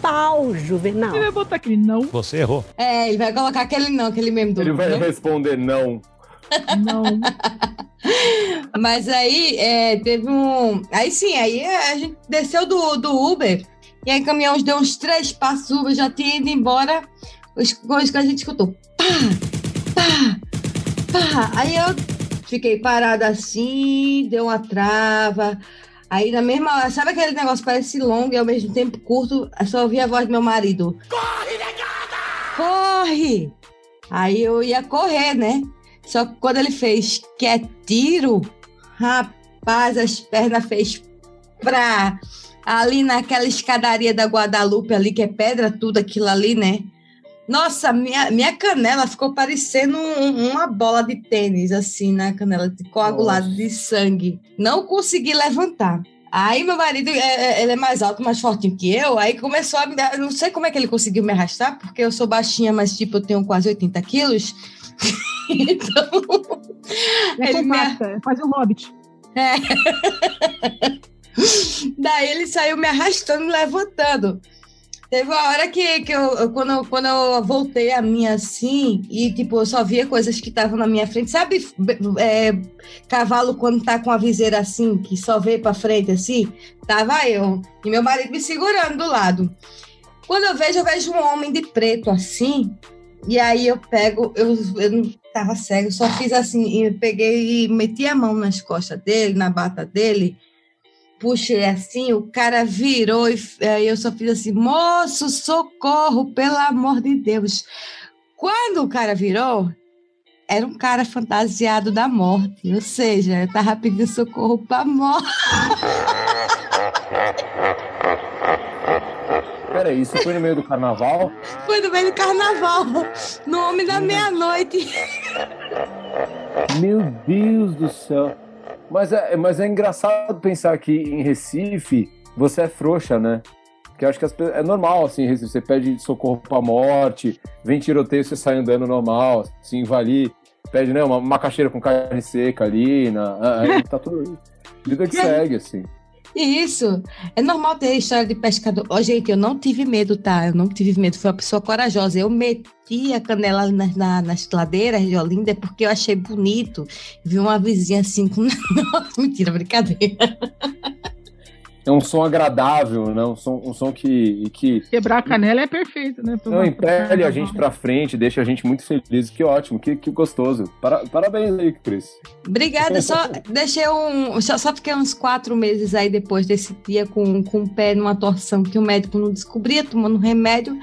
Pau, Juvenal. Ele vai botar aquele não, Você errou. é, ele vai colocar aquele não, aquele mesmo do. Ele vai não? responder não. não. Mas aí é, teve um. Aí sim, aí a gente desceu do, do Uber. E aí o caminhão deu uns três passos, o Uber já tinha ido embora. Os coisas que a gente escutou. Pá! Pá! Pá! Aí eu fiquei parada assim, deu uma trava. Aí na mesma hora, sabe aquele negócio que parece longo e ao mesmo tempo curto? Eu só ouvi a voz do meu marido. Corre, negada! Corre! Aí eu ia correr, né? Só que quando ele fez que é tiro, rapaz, as pernas fez pra ali naquela escadaria da Guadalupe ali, que é pedra, tudo aquilo ali, né? Nossa, minha, minha canela ficou parecendo um- uma bola de tênis, assim, na canela, de coagulado Nossa. de sangue. Não consegui levantar. Aí meu marido, é- é- ele é mais alto, mais fortinho que eu, aí começou a me... eu Não sei como é que ele conseguiu me arrastar, porque eu sou baixinha, mas tipo, eu tenho quase 80 quilos. então... É Ele me- compacta, faz um hobbit. Daí ele saiu me arrastando, me levantando. Teve uma hora que, que eu, quando, eu- quando eu voltei a minha assim, e tipo, eu só via coisas que estavam na minha frente. Sabe, be- é, cavalo quando tá com a viseira assim, que só vê pra frente assim? Tava eu. E meu marido me segurando do lado. Quando eu vejo, eu vejo um homem de preto assim. E aí eu pego, eu, eu tava cego, só fiz assim, eu peguei e meti a mão nas costas dele, na bata dele puxei assim, o cara virou e aí eu só fiz assim, moço, socorro, pelo amor de Deus. Quando o cara virou, era um cara fantasiado da morte, ou seja, eu tava pedindo socorro pra morte. Peraí, isso foi no meio do carnaval? Foi no meio do carnaval, no homem da meia-noite. Meu Deus do céu. Mas é, mas é engraçado pensar que em Recife você é frouxa, né? Porque acho que as é normal, assim, Recife, você pede socorro pra morte, vem tiroteio, você sai andando normal, vai ali, pede né, uma macaxeira com carne seca ali, na, aí tá tudo. Vida que segue, assim. Isso. É normal ter história de pescador. Ó, gente, eu não tive medo, tá? Eu não tive medo. Fui uma pessoa corajosa. Eu meti a canela nas, na- nas ladeiras de Olinda porque eu achei bonito. Vi uma vizinha assim com. Mentira, brincadeira. É um som agradável, né? Um som, um som que, que Quebrar a canela é perfeito, né? não, impele a gente pra frente, deixa a gente muito feliz. Que ótimo, que, que gostoso. Para- parabéns aí, Cris. Obrigada, só deixei um. Só, só fiquei uns quatro meses aí depois desse dia com, com o pé numa torção que o médico não descobria, tomando remédio.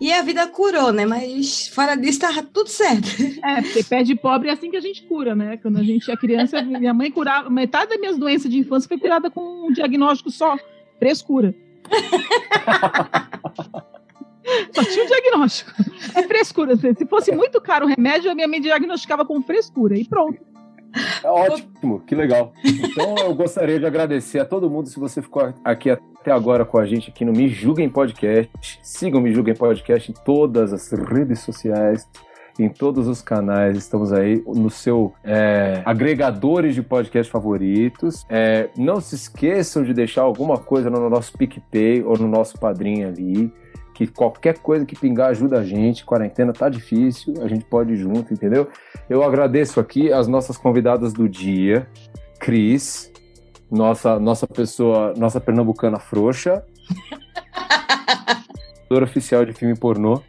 E a vida curou, né? Mas fora disso, tava tudo certo. É, porque pé de pobre é assim que a gente cura, né? Quando a gente é criança, minha mãe curava. Metade das minhas doenças de infância foi curada com um diagnóstico só: frescura. Só tinha um diagnóstico. É frescura. Se fosse muito caro o remédio, a minha mãe diagnosticava com frescura. E pronto. É ótimo, que legal. Então eu gostaria de agradecer a todo mundo se você ficou aqui até agora com a gente aqui no Me Julguem Podcast. Sigam o Me Julguem Podcast em todas as redes sociais, em todos os canais. Estamos aí no seu é, agregadores de podcast favoritos. É, não se esqueçam de deixar alguma coisa no nosso PicPay ou no nosso padrinho ali. Que qualquer coisa que pingar ajuda a gente. Quarentena tá difícil, a gente pode ir junto, entendeu? Eu agradeço aqui as nossas convidadas do dia, Cris, nossa, nossa pessoa, nossa pernambucana frouxa, ator oficial de filme pornô.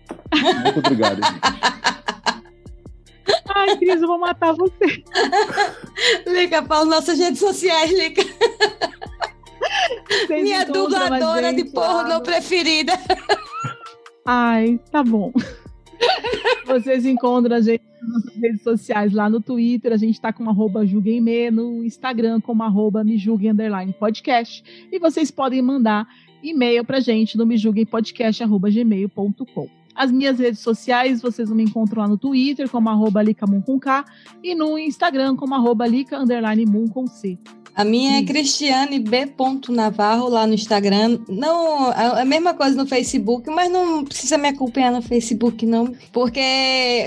Muito obrigado, gente. Ai, Cris, eu vou matar você. Liga para as nossas redes sociais, liga. Vocês Minha dubladora de pornô preferida. Ai, tá bom. Vocês encontram a gente nas redes sociais lá no Twitter, a gente tá com arroba julguemme, no Instagram como arroba me podcast. E vocês podem mandar e-mail pra gente no me. As minhas redes sociais, vocês me encontram lá no Twitter como arroba licamun com K e no Instagram como arroba lica underline com C. A minha é Cristiane B. Navarro lá no Instagram. Não, a a mesma coisa no Facebook, mas não precisa me acompanhar no Facebook, não, porque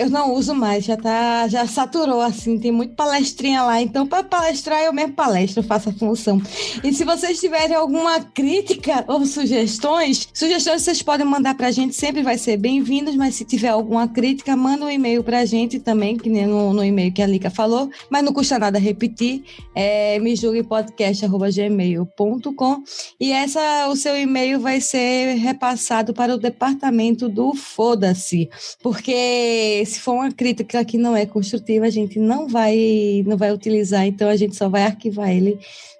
eu não uso mais, já tá, já saturou assim, tem muito palestrinha lá. Então, para palestrar, eu mesmo palestro, eu faço a função. E se vocês tiverem alguma crítica ou sugestões, sugestões vocês podem mandar pra gente, sempre vai ser bem-vindos, mas se tiver alguma crítica, manda um e-mail pra gente também, que nem no, no e-mail que a Lica falou, mas não custa nada repetir é, me podcast@gmail.com e essa o seu e-mail vai ser repassado para o departamento do foda-se, porque se for uma crítica que não é construtiva, a gente não vai não vai utilizar, então a gente só vai arquivar ele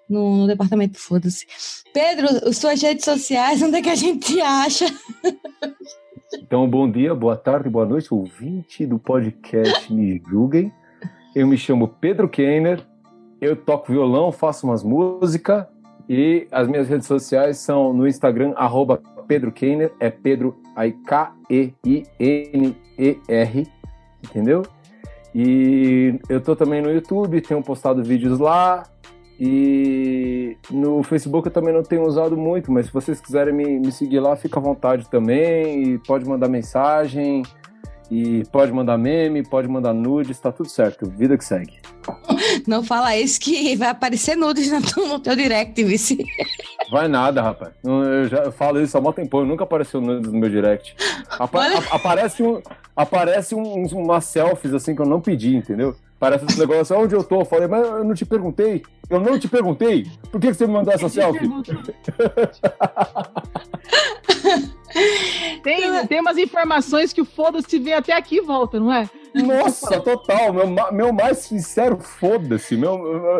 no, no departamento foda-se. Pedro, as suas redes sociais, onde é que a gente te acha? Então, bom dia, boa tarde, boa noite, ouvinte do podcast Me Julguem. Eu me chamo Pedro Kenner, eu toco violão, faço umas músicas e as minhas redes sociais são no Instagram, arroba Pedro Kenner, é Pedro, aí K-E-I-N-E-R, entendeu? E eu tô também no YouTube, tenho postado vídeos lá, e no Facebook eu também não tenho usado muito, mas se vocês quiserem me, me seguir lá, fica à vontade também. Pode mandar mensagem, e pode mandar meme, pode mandar nudes, tá tudo certo. Vida que segue. Não fala isso que vai aparecer nudes no, teu- direct, vice. Vai nada, rapaz. Eu já eu falo isso há mó tempão, nunca apareceu nudes no meu direct. Apa- Olha. a- aparece um, aparece um, umas selfies assim que eu não pedi, entendeu? Parece esse negócio, onde eu tô? Eu falei, mas eu não te perguntei. Eu não te perguntei. Por que, que você me mandou essa selfie? Tem, tem umas informações que o foda-se vem até aqui e volta, não é? Nossa, total. Meu, meu mais sincero foda-se. Meu,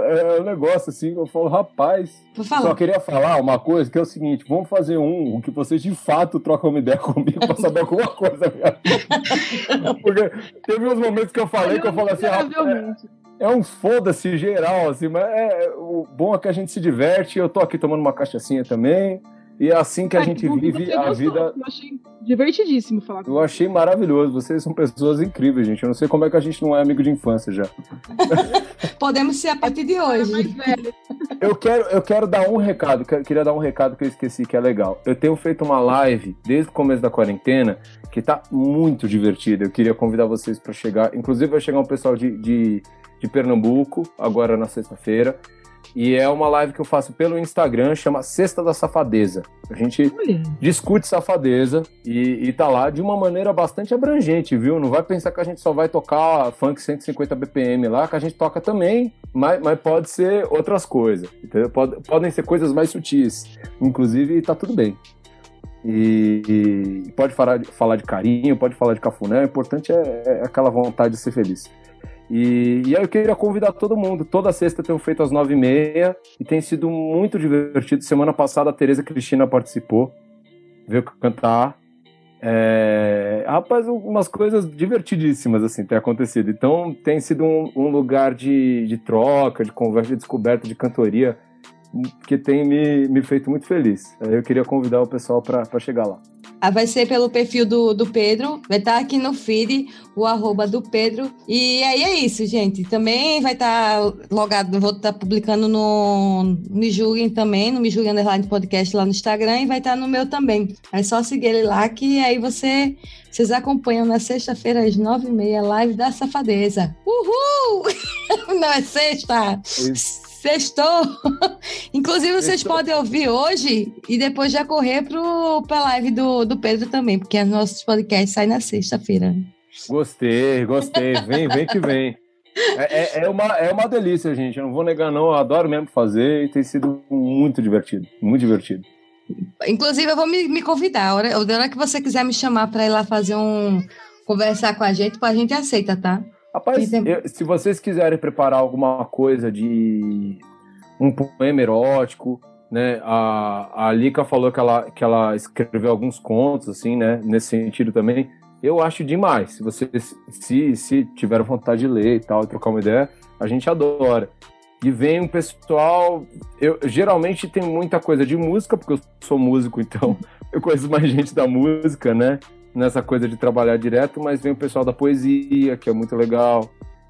é um negócio assim que eu falo, rapaz. Só queria falar uma coisa que é o seguinte: vamos fazer um, o que vocês de fato trocam uma ideia comigo pra saber alguma coisa. Porque teve uns momentos que eu falei que eu falei assim, rapaz, Provavelmente. é um foda-se geral, assim, mas é, o bom é que a gente se diverte. Eu tô aqui tomando uma cachaçinha também. E é assim que a gente vive a gostou, vida. Eu achei divertidíssimo falar com Eu achei maravilhoso. Vocês são pessoas incríveis, gente. Eu não sei como é que a gente não é amigo de infância já. Podemos ser a partir de hoje. mais velho. Eu quero, eu quero dar um recado, que- queria dar um recado que eu esqueci, que é legal. Eu tenho feito uma live desde o começo da quarentena que tá muito divertida. Eu queria convidar vocês para chegar. Inclusive, vai chegar um pessoal de, de, de Pernambuco, agora na sexta-feira. E é uma live que eu faço pelo Instagram, chama Sexta da Safadeza. A gente Olha, discute safadeza e, e tá lá de uma maneira bastante abrangente, viu? Não vai pensar que a gente só vai tocar funk 150 BPM lá, que a gente toca também, mas, mas pode ser outras coisas, entendeu? Pode- podem ser coisas mais sutis, inclusive tá tudo bem. E, e pode falar de, falar de carinho, pode falar de cafuné, o importante é, é aquela vontade de ser feliz. E, e eu queria convidar todo mundo. Toda sexta eu tenho feito às nove e meia e tem sido muito divertido. Semana passada a Tereza Cristina participou, veio cantar. É, rapaz, umas coisas divertidíssimas assim tem acontecido. Então tem sido um, um lugar de, de troca, de conversa, de descoberta, de cantoria que tem me, me feito muito feliz. Aí Eu queria convidar o pessoal para chegar lá. Ah, vai ser pelo perfil do, do Pedro, vai estar aqui no feed, o arroba do Pedro. E aí é isso, gente. Também vai estar logado, vou estar publicando no Me Julguem também, no Me Julguem Underline Podcast lá no Instagram e vai estar no meu também. É só seguir ele lá que aí você, vocês acompanham na sexta-feira às nove e meia, live da Safadeza. Uhul! Não é sexta! Sextou! Inclusive, vocês Sextou. podem ouvir hoje e depois já correr pro, pra live do, do Pedro também, porque os nossos podcasts saem na sexta-feira. Gostei, gostei. Vem, vem que vem. É, é, é uma, é uma delícia, gente. Eu não vou negar, não. Eu adoro mesmo fazer e tem sido muito divertido. Muito divertido. Inclusive, eu vou me, me convidar. A hora, a hora que você quiser me chamar para ir lá fazer um. conversar com a gente, a gente aceita, tá? Rapaz, eu- se vocês quiserem preparar alguma coisa de um poema erótico, né? A, a Lika falou que ela, que ela escreveu alguns contos, assim, né? Nesse sentido também. Eu acho demais. Se vocês se, se tiveram vontade de ler e tal, trocar uma ideia, a gente adora. E vem um pessoal. Eu geralmente tem muita coisa de música, porque eu sou músico, então eu conheço mais gente da música, né? Nessa coisa de trabalhar direto, mas vem o pessoal da poesia, que é muito legal.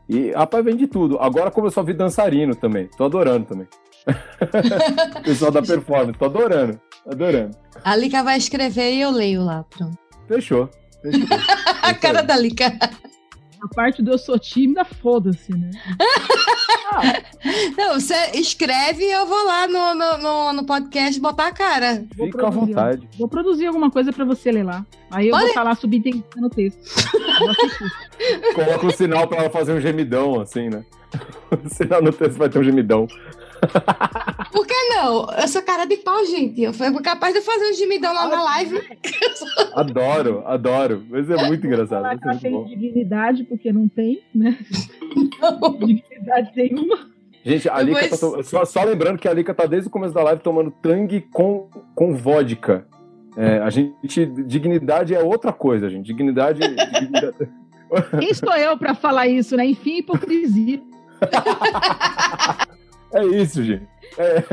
E, rapaz, vem de tudo. Agora começou a vir dançarino também. Tô adorando também. pessoal da performance, tô adorando. Adorando. A Lica vai escrever e eu leio lá. Pronto. Fechou. Fechou. A cara da Lica. A parte do eu sou tímida, foda-se, né? Não, você escreve e eu vou lá no, no, no, no podcast botar a cara. Vou Fica à vontade. Vou produzir alguma coisa pra você ler lá. Aí eu vou Olha. estar lá subentendido no texto. Coloca um sinal pra ela fazer um gemidão, assim, né? O sinal no texto vai ter um gemidão. Por que não? Eu sou cara de pau, gente. Eu fui capaz de fazer um gemidão lá na live. Adoro, adoro. Mas é muito engraçado. Falar ela muito tem bom. dignidade, porque não tem, né? dignidade nenhuma. Gente, a Lika Depois- tá to- só, só lembrando que a Lika tá desde o começo da live tomando tangue com, com vodka. É, a gente. Dignidade é outra coisa, gente. Dignidade. dignidade- Quem sou eu pra falar isso, né? Enfim, hipocrisia. É isso, gente. É,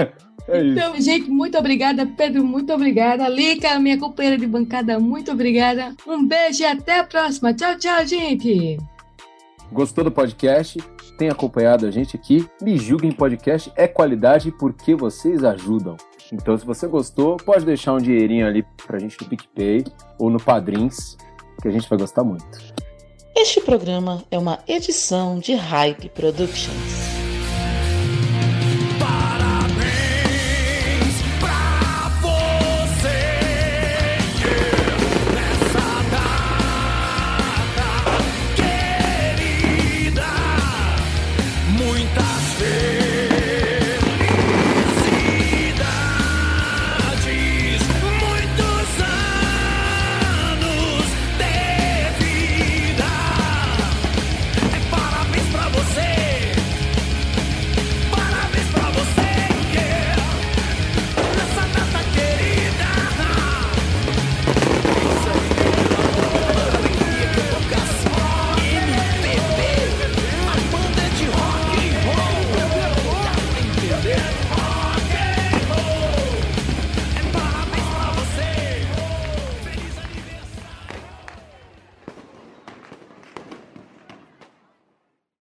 é. Então, gente, muito obrigada. Pedro, muito obrigada. Lica, minha companheira de bancada, muito obrigada. Um beijo e até a próxima. Tchau, tchau, gente. Gostou do podcast? Tem acompanhado a gente aqui? Me julguem podcast é qualidade porque vocês ajudam. Então, se você gostou, pode deixar um dinheirinho ali pra gente no PicPay ou no Padrins, que a gente vai gostar muito. Este programa é uma edição de Hype Productions.